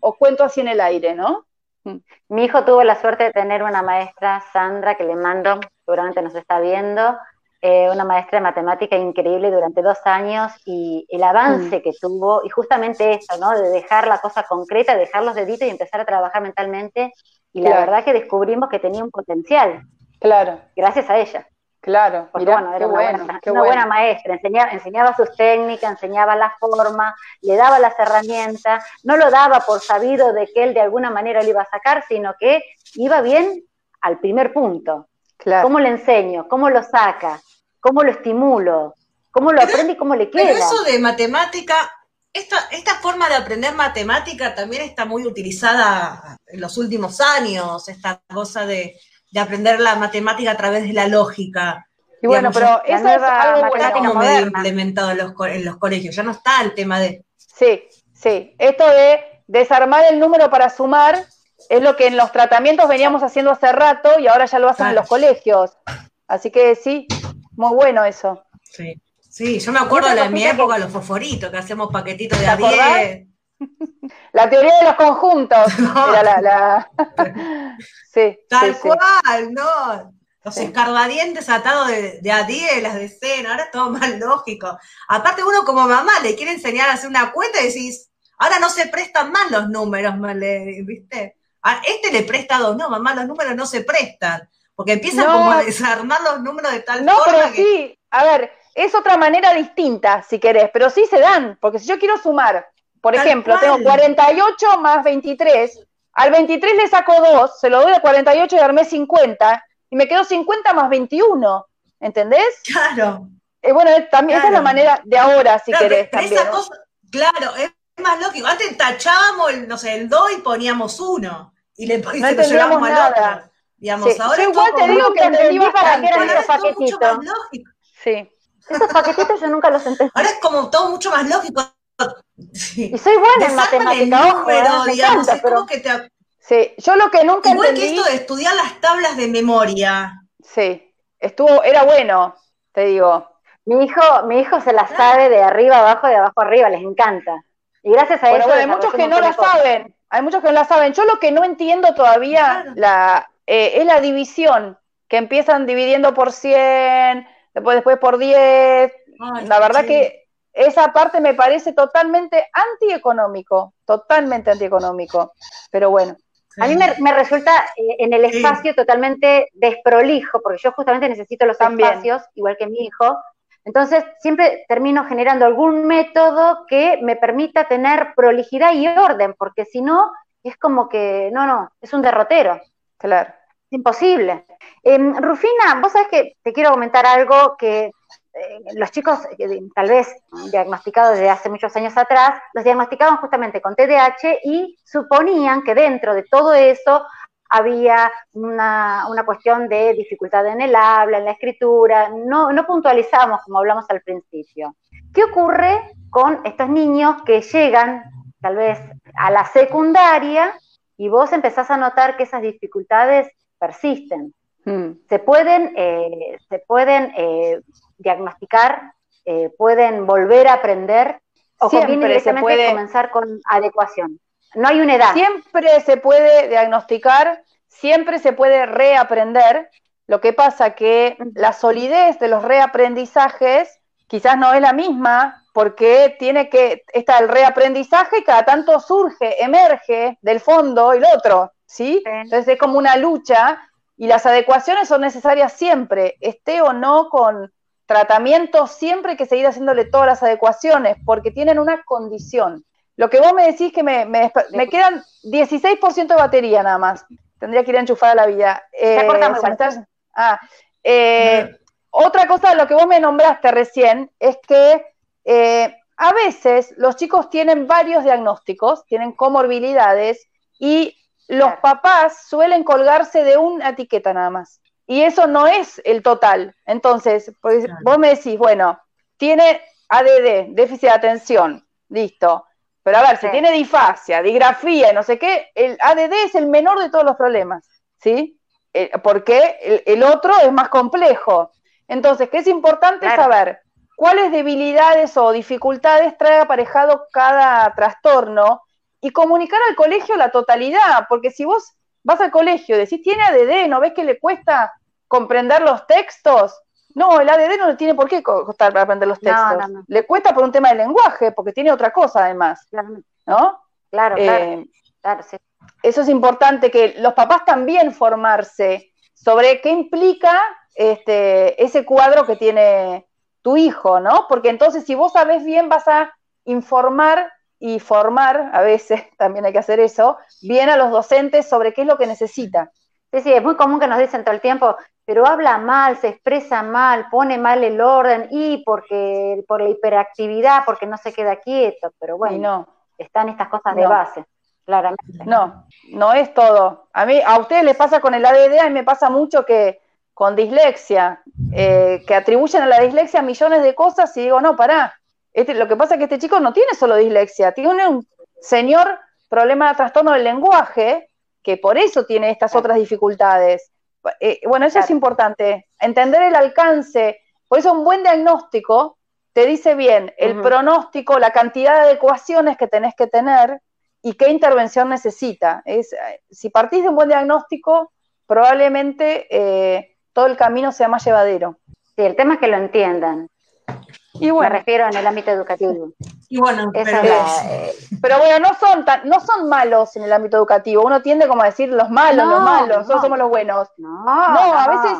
o, cuento así en el aire, ¿no? Mm. Mi hijo tuvo la suerte de tener una maestra, Sandra, que le mando, seguramente nos está viendo, eh, una maestra de matemática increíble durante dos años y el avance mm. que tuvo, y justamente eso, ¿no? De dejar la cosa concreta, dejar los deditos y empezar a trabajar mentalmente. Y la verdad que descubrimos que tenía un potencial. Claro. Gracias a ella. Claro, Porque, bueno, era una, buena, maestra, enseñaba, enseñaba sus técnicas, enseñaba la forma, le daba las herramientas, no lo daba por sabido de que él de alguna manera lo iba a sacar, sino que iba bien al primer punto. Claro. ¿Cómo le enseño? ¿Cómo lo saca? ¿Cómo lo estimulo? cómo lo aprende y cómo le queda. Pero eso de matemática, esta, esta forma de aprender matemática también está muy utilizada en los últimos años, esta cosa de, aprender la matemática a través de la lógica. Y bueno, pero eso es algo como medio implementado en los, en los colegios, ya no está el tema de... Sí, sí, esto de desarmar el número para sumar es lo que en los tratamientos veníamos haciendo hace rato y ahora ya lo hacen en los colegios. Así que sí, muy bueno eso. Sí, sí yo me acuerdo de la, mi época, los fosforitos, que hacemos paquetitos de a 10. (laughs) La teoría de los conjuntos. (laughs) Era la, (laughs) sí, Tal cual, ¿no? Los escarbadientes atados de, de, a 10, las decenas, ahora es todo más lógico. Aparte, uno como mamá le quiere enseñar a hacer una cuenta y decís, ahora no se prestan más los números, ¿viste? este le presta dos, no, mamá, los números no se prestan, porque empiezan como a desarmar los números de tal no, forma. No, pero sí, a ver, es otra manera distinta, si querés, pero sí se dan, porque si yo quiero sumar, por ejemplo, tengo 48 más 23, al 23 le saco 2, se lo doy a 48 y armé 50, y me quedo 50 más 21, ¿entendés? Claro. Eh, bueno, también esa es la manera de ahora, si querés. También, claro, es más lógico. Antes tachábamos el, no sé, el 2 y poníamos 1 y le no entendíamos nada. Digamos, ahora yo igual te digo que entendí para qué eran esos paquetitos. Sí. Esos paquetitos yo nunca los entendí. Ahora es como todo mucho más lógico. Y soy buena en matemática, ojo, pero, ¿eh? digamos, es como que te... Sí, yo lo que nunca Igual entendí... que esto de estudiar las tablas de memoria. Sí, estuvo, era bueno, te digo. Mi hijo, mi hijo se la sabe de arriba abajo, de abajo arriba, les encanta. Y gracias a eso. Bueno, hay muchos que no la saben. Hay muchos que no la saben. Yo lo que no entiendo todavía la, eh, es la división, que empiezan dividiendo por 100, después, después por 10. la verdad que esa parte me parece totalmente antieconómico, totalmente antieconómico. Pero bueno. A mí me, resulta eh, en el espacio totalmente desprolijo, porque yo justamente necesito los espacios, igual que mi hijo, entonces, siempre termino generando algún método que me permita tener prolijidad y orden, porque si no, es como que, no, no, es un derrotero. Claro. Imposible. Em, Rufina, vos sabés que te quiero comentar algo que eh, los chicos, eh, tal vez diagnosticados desde hace muchos años atrás, los diagnosticaban justamente con TDAH y suponían que dentro de todo eso había una, cuestión de dificultad en el habla, en la escritura, no puntualizamos como hablamos al principio. ¿Qué ocurre con estos niños que llegan tal vez a la secundaria y vos empezás a notar que esas dificultades persisten? Hmm. Se pueden, eh, se pueden eh, diagnosticar, eh, pueden volver a aprender o Siempre se puede comenzar con adecuación. No hay una edad. Siempre se puede diagnosticar, siempre se puede reaprender. Lo que pasa que la solidez de los reaprendizajes quizás no es la misma porque tiene que está el reaprendizaje y cada tanto surge, emerge del fondo el otro, ¿sí? Entonces es como una lucha y las adecuaciones son necesarias siempre, esté o no con tratamiento, siempre hay que seguir haciéndole todas las adecuaciones porque tienen una condición. Lo que vos me decís que me, me, quedan 16% de batería nada más. Tendría que ir a enchufar a la vida. Eh, ah, eh, otra cosa de lo que vos me nombraste recién es que eh, a veces los chicos tienen varios diagnósticos, tienen comorbilidades y los papás suelen colgarse de una etiqueta nada más. Y eso no es el total. Entonces, pues, vos me decís, bueno, tiene ADD, déficit de atención, listo. Pero a ver, si tiene disfasia, digrafía y no sé qué, el ADD es el menor de todos los problemas, ¿sí? Eh, porque el, otro es más complejo. Entonces, ¿qué es importante saber? ¿Cuáles debilidades o dificultades trae aparejado cada trastorno? Y comunicar al colegio la totalidad, porque si vos vas al colegio y decís, tiene ADD, ¿no ves que le cuesta comprender los textos? No, el ADD no le tiene por qué costar para aprender los textos. Le cuesta por un tema de lenguaje, porque tiene otra cosa además. ¿No? Claro, eh, claro. Eso es importante que los papás también formarse sobre qué implica este, ese cuadro que tiene tu hijo, ¿no? Porque entonces si vos sabés bien vas a informar y formar, a veces (laughs) también hay que hacer eso, bien a los docentes sobre qué es lo que necesita. Sí, sí, es muy común que nos dicen todo el tiempo, pero habla mal, se expresa mal, pone mal el orden y porque por la hiperactividad, porque no se queda quieto, pero bueno, no. están estas cosas de base, claramente. No, no es todo. A mí, a ustedes les pasa con el ADD, y me pasa mucho que con dislexia, eh, que atribuyen a la dislexia millones de cosas y digo, no, pará. Este, lo que pasa es que este chico no tiene solo dislexia, tiene un señor problema de trastorno del lenguaje que por eso tiene estas otras dificultades. Eh, bueno, eso es importante, entender el alcance. Por eso un buen diagnóstico te dice bien el pronóstico, la cantidad de ecuaciones que tenés que tener y qué intervención necesita. Es, eh, si partís de un buen diagnóstico, probablemente eh, todo el camino sea más llevadero. Sí, el tema es que lo entiendan. Y bueno, Me refiero en el ámbito educativo. Y bueno, eh, pero, bueno, no son no son malos en el ámbito educativo. Uno tiende como a decir los malos, los malos, nosotros somos los buenos. No, no a veces,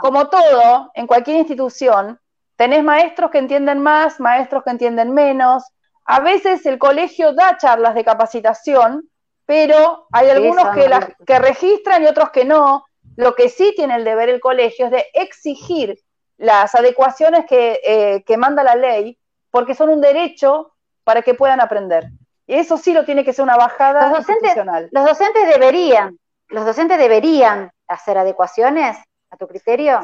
como todo, en cualquier institución, tenés maestros que entienden más, maestros que entienden menos. A veces el colegio da charlas de capacitación, pero hay algunos que, las, que registran y otros que no. Lo que sí tiene el deber el colegio es de exigir las adecuaciones que, eh, que manda la ley, porque son un derecho para que puedan aprender. Y eso sí lo tiene que ser una bajada los docentes, Los docentes deberían, los docentes deberían hacer adecuaciones a tu criterio.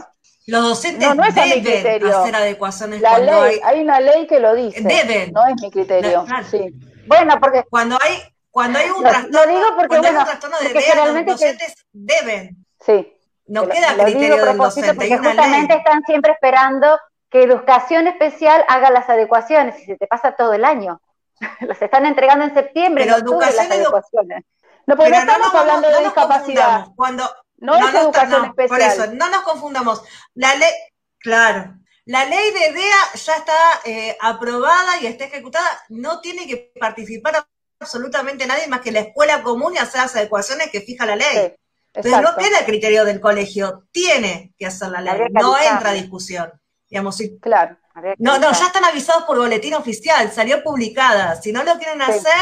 Los docentes no, deben hacer adecuaciones la ley, hay... una ley que lo dice. Deben. No es mi criterio. Sí. Bueno, porque cuando hay cuando hay un trastorno, lo digo porque, bueno, de los docentes deben. Sí. No queda criterio del docente. Porque justamente están siempre esperando que educación especial haga las adecuaciones y se te pasa todo el año. (laughs) Las están entregando en septiembre. Pero las adecuaciones. No, porque no estamos hablando de discapacidad. Cuando, no, es educación especial. Por eso, no nos confundamos. La ley, claro, la ley de DEA ya está eh, aprobada y está ejecutada. No tiene que participar absolutamente nadie más que la escuela común y hacer las adecuaciones que fija la ley. Entonces no queda el criterio del colegio, tiene que hacer la ley, no entra a discusión. Digamos, sí. Claro. No, no, ya están avisados por boletín oficial, salió publicada. Si no lo quieren hacer,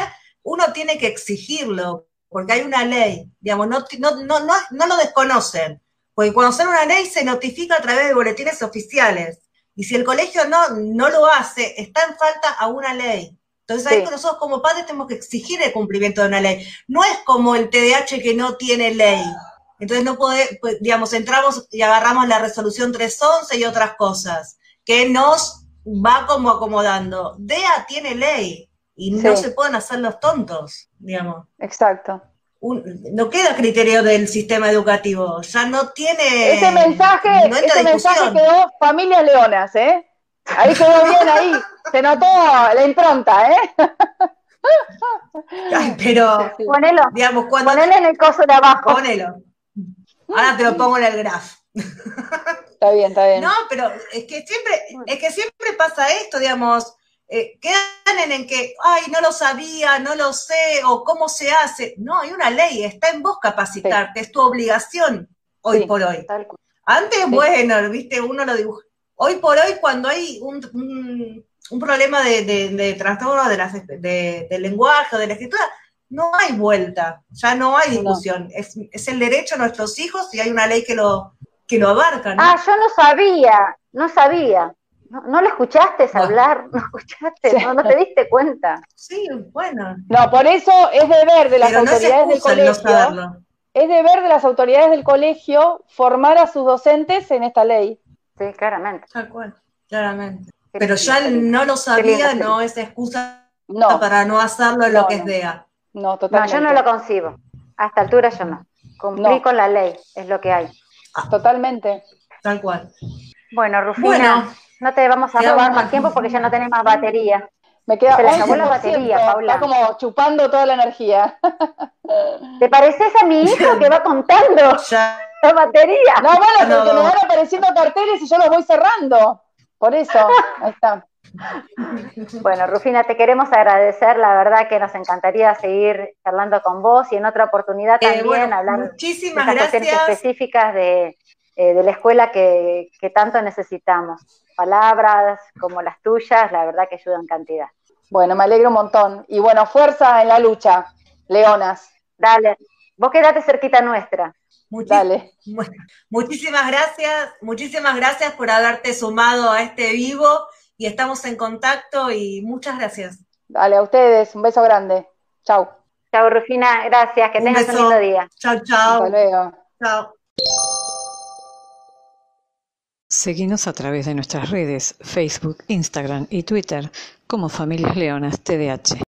uno tiene que exigirlo, porque hay una ley. Digamos, no, no, no, no, lo desconocen. Porque cuando sale una ley se notifica a través de boletines oficiales. Y si el colegio no, no lo hace, está en falta a una ley. Entonces ahí nosotros como padres tenemos que exigir el cumplimiento de una ley. No es como el TDAH que no tiene ley. Entonces no podemos, pues, digamos, entramos y agarramos la resolución 311 y otras cosas, que nos va como acomodando. DEA tiene ley y no se pueden hacer los tontos, digamos. Exacto. no queda criterio del sistema educativo, ya no tiene... Ese mensaje, ese mensaje quedó familia leonas, ¿eh? Ahí quedó bien, ahí. Se notó la impronta, ¿eh? pero, ponelo, digamos, cuando. Ponelo en el coso de abajo. Ponelo. Ahora te lo pongo en el graph. Está bien, está bien. No, pero es que siempre, es que siempre pasa esto, digamos. Eh, quedan en, que, ay, no lo sabía, no lo sé, o cómo se hace. No, hay una ley, está en vos capacitarte, es tu obligación hoy por hoy. Antes, bueno, viste, uno lo dibuja hoy por hoy, cuando hay un, problema de, trastorno de del lenguaje o de la escritura, no hay vuelta, ya no hay discusión. Es, el derecho de nuestros hijos y hay una ley que lo, que lo abarca. Ah, yo no sabía, no sabía. No, lo escuchaste hablar, (laughs) no escuchaste, no, te diste cuenta. Sí, bueno. No, por eso es deber de las autoridades del colegio. es deber de las autoridades del colegio formar a sus docentes en esta ley. Sí, claramente. Tal cual, claramente. Pero ya no lo sabía, no es excusa para no hacerlo en lo que es DEA. No, totalmente. No, yo no lo concibo. A esta altura yo no. Cumplí con la ley, es lo que hay. Totalmente. Tal cual. Bueno, Rufina, no te vamos a robar más tiempo porque ya no tenemos más batería. Me queda Se acabó la batería, Paula. Está como chupando toda la energía. ¿Te pareces a mi hijo que va contando? (laughs) Ya la batería. No, bueno, porque me van apareciendo carteles y yo los voy cerrando. Por eso, ahí está. (laughs) Bueno, Rufina, te queremos agradecer, la verdad que nos encantaría seguir charlando con vos y en otra oportunidad eh, también hablar muchísimas de cuestiones específicas de, eh, de la escuela que, que, tanto necesitamos. Palabras como las tuyas, la verdad que ayudan cantidad. Bueno, me alegro un montón. Y bueno, fuerza en la lucha, Leonas. Dale, Vos quedate cerquita nuestra. Dale. Muchísimas gracias, muchísimas gracias por haberte sumado a este vivo y estamos en contacto y muchas gracias. Dale, a ustedes, un beso grande. Chau. Chau, Rufina, gracias, que tengas un lindo día. Chau, chau. Hasta luego. Chao. Seguimos a través de nuestras redes, Facebook, Instagram y Twitter como Familias Leonas TDH.